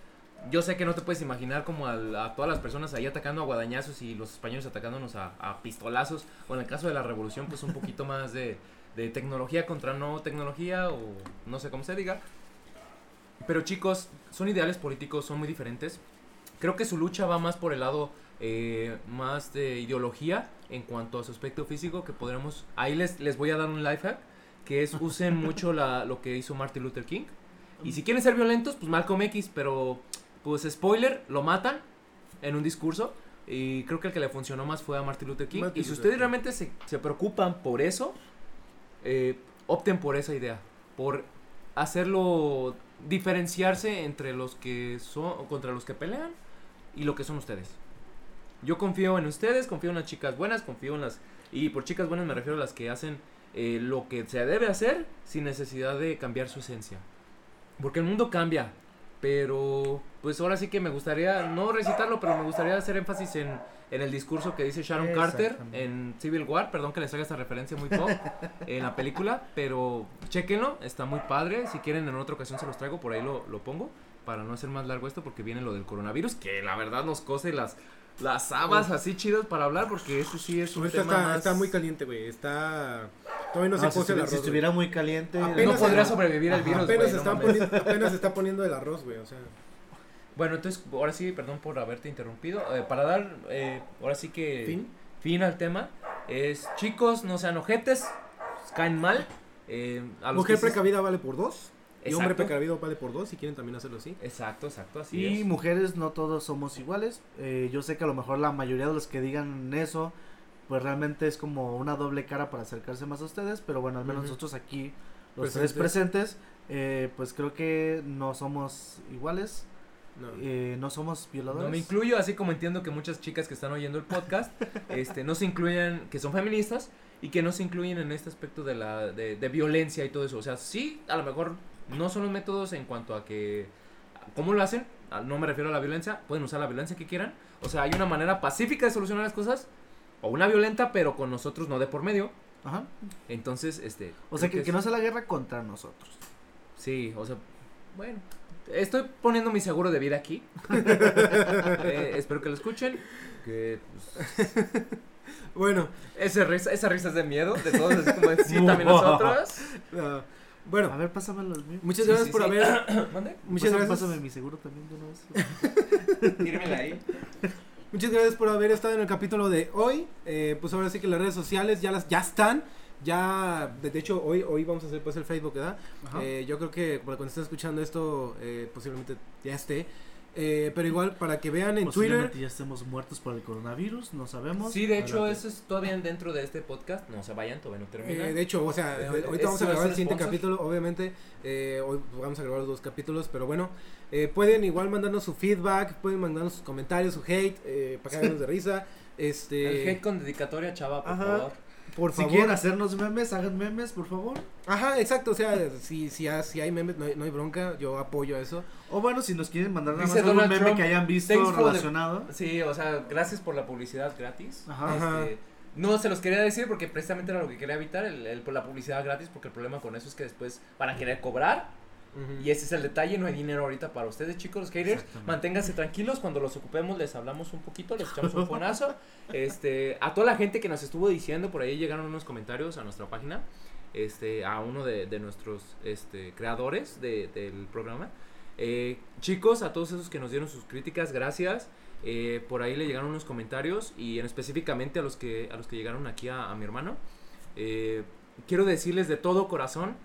Yo sé que no te puedes imaginar como a, todas las personas ahí atacando a guadañazos y los españoles atacándonos a, a pistolazos. O en el caso de la revolución, pues un poquito más de, de tecnología contra no tecnología o no sé cómo se diga. Pero chicos, son ideales políticos, son muy diferentes. creo que su lucha va más por el lado eh, más de ideología en cuanto a su aspecto físico que podremos ahí les, les voy a dar un life hack que es (laughs) usen mucho la, lo que hizo Martin Luther King y si quieren ser violentos pues Malcolm X pero pues spoiler lo matan en un discurso y creo que el que le funcionó más fue a Martin Luther King Martin y si ustedes King. realmente se, se preocupan por eso eh, opten por esa idea por hacerlo diferenciarse entre los que son contra los que pelean y lo que son ustedes. Yo confío en ustedes, confío en las chicas buenas, confío en las y por chicas buenas me refiero a las que hacen eh, lo que se debe hacer sin necesidad de cambiar su esencia. Porque el mundo cambia, pero pues ahora sí que me gustaría no recitarlo, pero me gustaría hacer énfasis en, en el discurso que dice Sharon Carter en Civil War, perdón que les traiga esta referencia muy pop (laughs) en la película, pero chequenlo, está muy padre, si quieren en otra ocasión se los traigo, por ahí lo, lo pongo, para no hacer más largo esto, porque viene lo del coronavirus, que la verdad nos cose las, las habas así chidas para hablar, porque ese sí es un Ahorita tema está, más... está muy caliente, güey. Está. Todavía no, No, se si, el estuviera, arroz. si güey. estuviera muy caliente. Apenas No podría sobrevivir el Ajá. virus, Apenas, güey, se no está poniendo, apenas se está poniendo el arroz, güey. O sea. Bueno, entonces, ahora sí, perdón por haberte interrumpido. eh, para dar, eh, ahora sí que Fin. fin al tema, es chicos, no sean ojetes, caen mal. eh, a los Mujer precavida vale por dos. Y hombre precavido vale por dos. Si quieren también hacerlo así. Exacto, exacto, así Y es. mujeres no todos somos iguales. Eh, yo sé que a lo mejor la mayoría de los que digan eso, pues realmente es como una doble cara para acercarse más a ustedes. Pero bueno, al menos nosotros aquí, los Presentes. tres presentes, eh, pues creo que no somos iguales. No. eh, no somos violadores. No me incluyo, así como entiendo que muchas chicas que están oyendo el podcast, (laughs) este, no se incluyen, que son feministas y que no se incluyen en este aspecto de la, de, de violencia y todo eso. O sea, sí, a lo mejor no son los métodos en cuanto a que, ¿cómo lo hacen? Ah, No me refiero a la violencia, pueden usar la violencia que quieran. O sea, hay una manera pacífica de solucionar las cosas, o una violenta, pero con nosotros no de por medio. Ajá. Entonces, este... O sea, que, que es- no sea la guerra contra nosotros. Sí, o sea, bueno. Estoy poniendo mi seguro de vida aquí. (laughs) Eh, espero que lo escuchen. Que, pues, (laughs) Bueno. esa, risa, esa risa es de miedo, de todos, así como de, sí, también (laughs) nosotros. ah, bueno. A ver, pásamelo el mío. Muchas Sí, gracias sí, por sí. haber. (coughs) ¿Mande? (coughs) Muchas Pásame- gracias. Pásame mi seguro también de una vez. Tírmela ahí. (laughs) Muchas gracias por haber estado en el capítulo de hoy. Eh, pues ahora sí que las redes sociales ya las ya están. Ya, de hecho, hoy, hoy vamos a hacer pues el Facebook, ¿verdad? Eh, yo creo que para cuando estén escuchando esto, eh, posiblemente ya esté. Eh, pero igual, para que vean en Twitter. Ya estemos muertos por el coronavirus, no sabemos. Sí, de hecho, eso es todavía dentro de este podcast. No se vayan, todavía no termina. Eh, de hecho, o sea, Eh, ahorita vamos a es grabar el siguiente sponsor. capítulo, obviamente. eh, hoy vamos a grabar los dos capítulos, pero bueno. eh, pueden igual mandarnos su feedback, pueden mandarnos sus comentarios, su hate, eh, para cagarnos (laughs) de risa. Este, El hate con dedicatoria, chava, por Ajá. favor. Por Si favor. quieren hacernos memes, hagan memes, por favor. Ajá, exacto, o sea, si, si, ha- si hay memes, no hay, no hay bronca, yo apoyo eso. O bueno, si nos quieren mandar nada más Dice algún Donald meme Trump, que hayan visto "Thanks for the- relacionado. Sí, o sea, gracias por la publicidad gratis. Ajá. Ajá. Este, no se los quería decir porque precisamente era lo que quería evitar, el, el- la publicidad gratis, porque el problema con eso es que después van a querer cobrar y ese es el detalle, no hay dinero ahorita para ustedes chicos, los haters, manténganse tranquilos, cuando los ocupemos les hablamos un poquito, les echamos un (laughs) fonazo, este, a toda la gente que nos estuvo diciendo, por ahí llegaron unos comentarios a nuestra página, este, a uno de, de nuestros este, creadores de- del programa, Eh, chicos, a todos esos que nos dieron sus críticas, gracias. Eh, por ahí le llegaron unos comentarios y en específicamente a los que a los que llegaron aquí a, a mi hermano. Eh, quiero decirles de todo corazón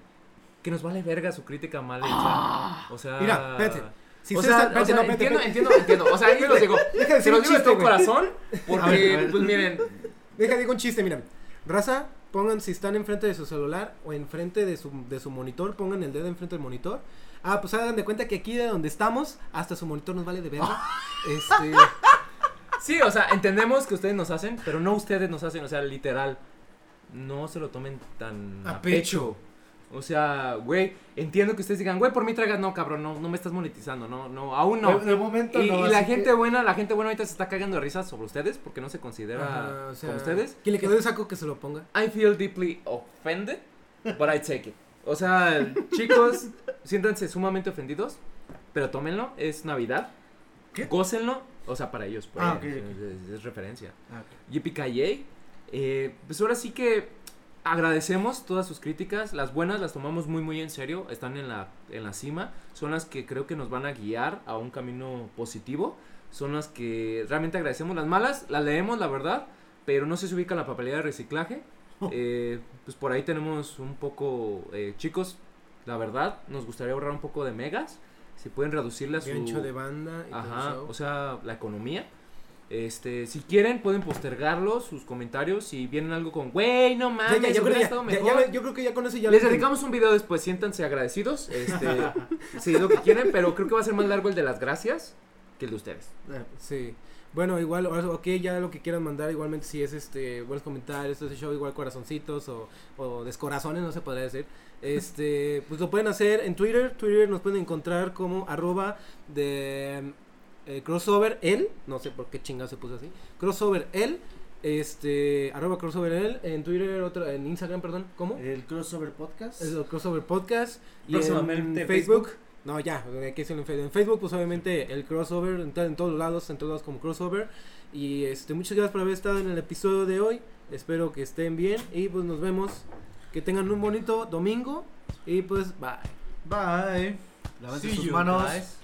que nos vale verga su crítica mal hecha. o sea, Mira, espérate. Si o sea, están- o sea, no, entiendo, entiendo, entiendo. O sea, ahí los digo. Deja de Se los digo de todo corazón (laughs) A ver, a porque, ver. pues miren, Deja, digo un chiste, mira. Raza, pongan si están enfrente de su celular o enfrente de su, de su monitor, pongan el dedo enfrente del monitor. Ah, pues hagan de cuenta que aquí de donde estamos, hasta su monitor nos vale de verga. (laughs) este, Sí, o sea, entendemos que ustedes nos hacen, pero no ustedes nos hacen, o sea, literal. No se lo tomen tan A a, pecho. O sea, güey, entiendo que ustedes digan, güey, por mí traigas, no, cabrón, no, no me estás monetizando, no, no, aún no. De, de momento Y, no, y la gente que- buena, la gente buena ahorita se está cagando de risa sobre ustedes porque no se considera ajá, o sea, como ustedes. Quien le quedó el saco que se lo ponga. I feel deeply offended, but I take it. O sea, chicos, (laughs) siéntanse sumamente ofendidos, pero tómenlo, es Navidad. ¿Qué? Gócenlo, o sea, para ellos, pues, Ah, ok, es, ok. es- es referencia. Ah, ok. Yippee eh, pues ahora sí que agradecemos todas sus críticas, las buenas las tomamos muy muy en serio, están en la, en la cima, son las que creo que nos van a guiar a un camino positivo, son las que realmente agradecemos. Las malas las leemos, la verdad, pero no se se ubica en la papelera de reciclaje. (laughs) Eh, pues por ahí tenemos un poco, eh, chicos, la verdad, nos gustaría ahorrar un poco de megas. Si pueden reducirle a su... Y ancho de banda. Y todo Ajá, show. o sea, la economía. Este, si quieren, pueden postergarlos, sus comentarios. Si vienen algo con, güey, no Ya, mames, ya, yo, creo estado ya, ya- mejor". ya- yo creo que ya con eso ya Les dedicamos un video después, siéntanse agradecidos. Este, (laughs) sí, lo que quieren, pero creo que va a ser más largo el de las gracias que el de ustedes. Eh, Sí. Bueno, igual, ok, ya lo que quieran mandar, igualmente si es este, buenos comentarios, este show, igual corazoncitos o, o descorazones, no se podría decir. Este, pues lo pueden hacer en Twitter. Twitter nos pueden encontrar como arroba de eh, crossover el, no sé por qué chingado se puso así. Crossover el, este, arroba crossover el, en Twitter, otro, en Instagram, perdón, ¿cómo? El crossover podcast. Es el crossover podcast. Y Próximamente en Facebook. Facebook. No, ya, decirlo en Facebook. En Facebook, pues obviamente el crossover, en, en todos lados, en todos lados como crossover. Y este, muchas gracias por haber estado en el episodio de hoy. Espero que estén bien y pues nos vemos. Que tengan un bonito domingo y pues bye. Bye. Lávense sus manos. guys.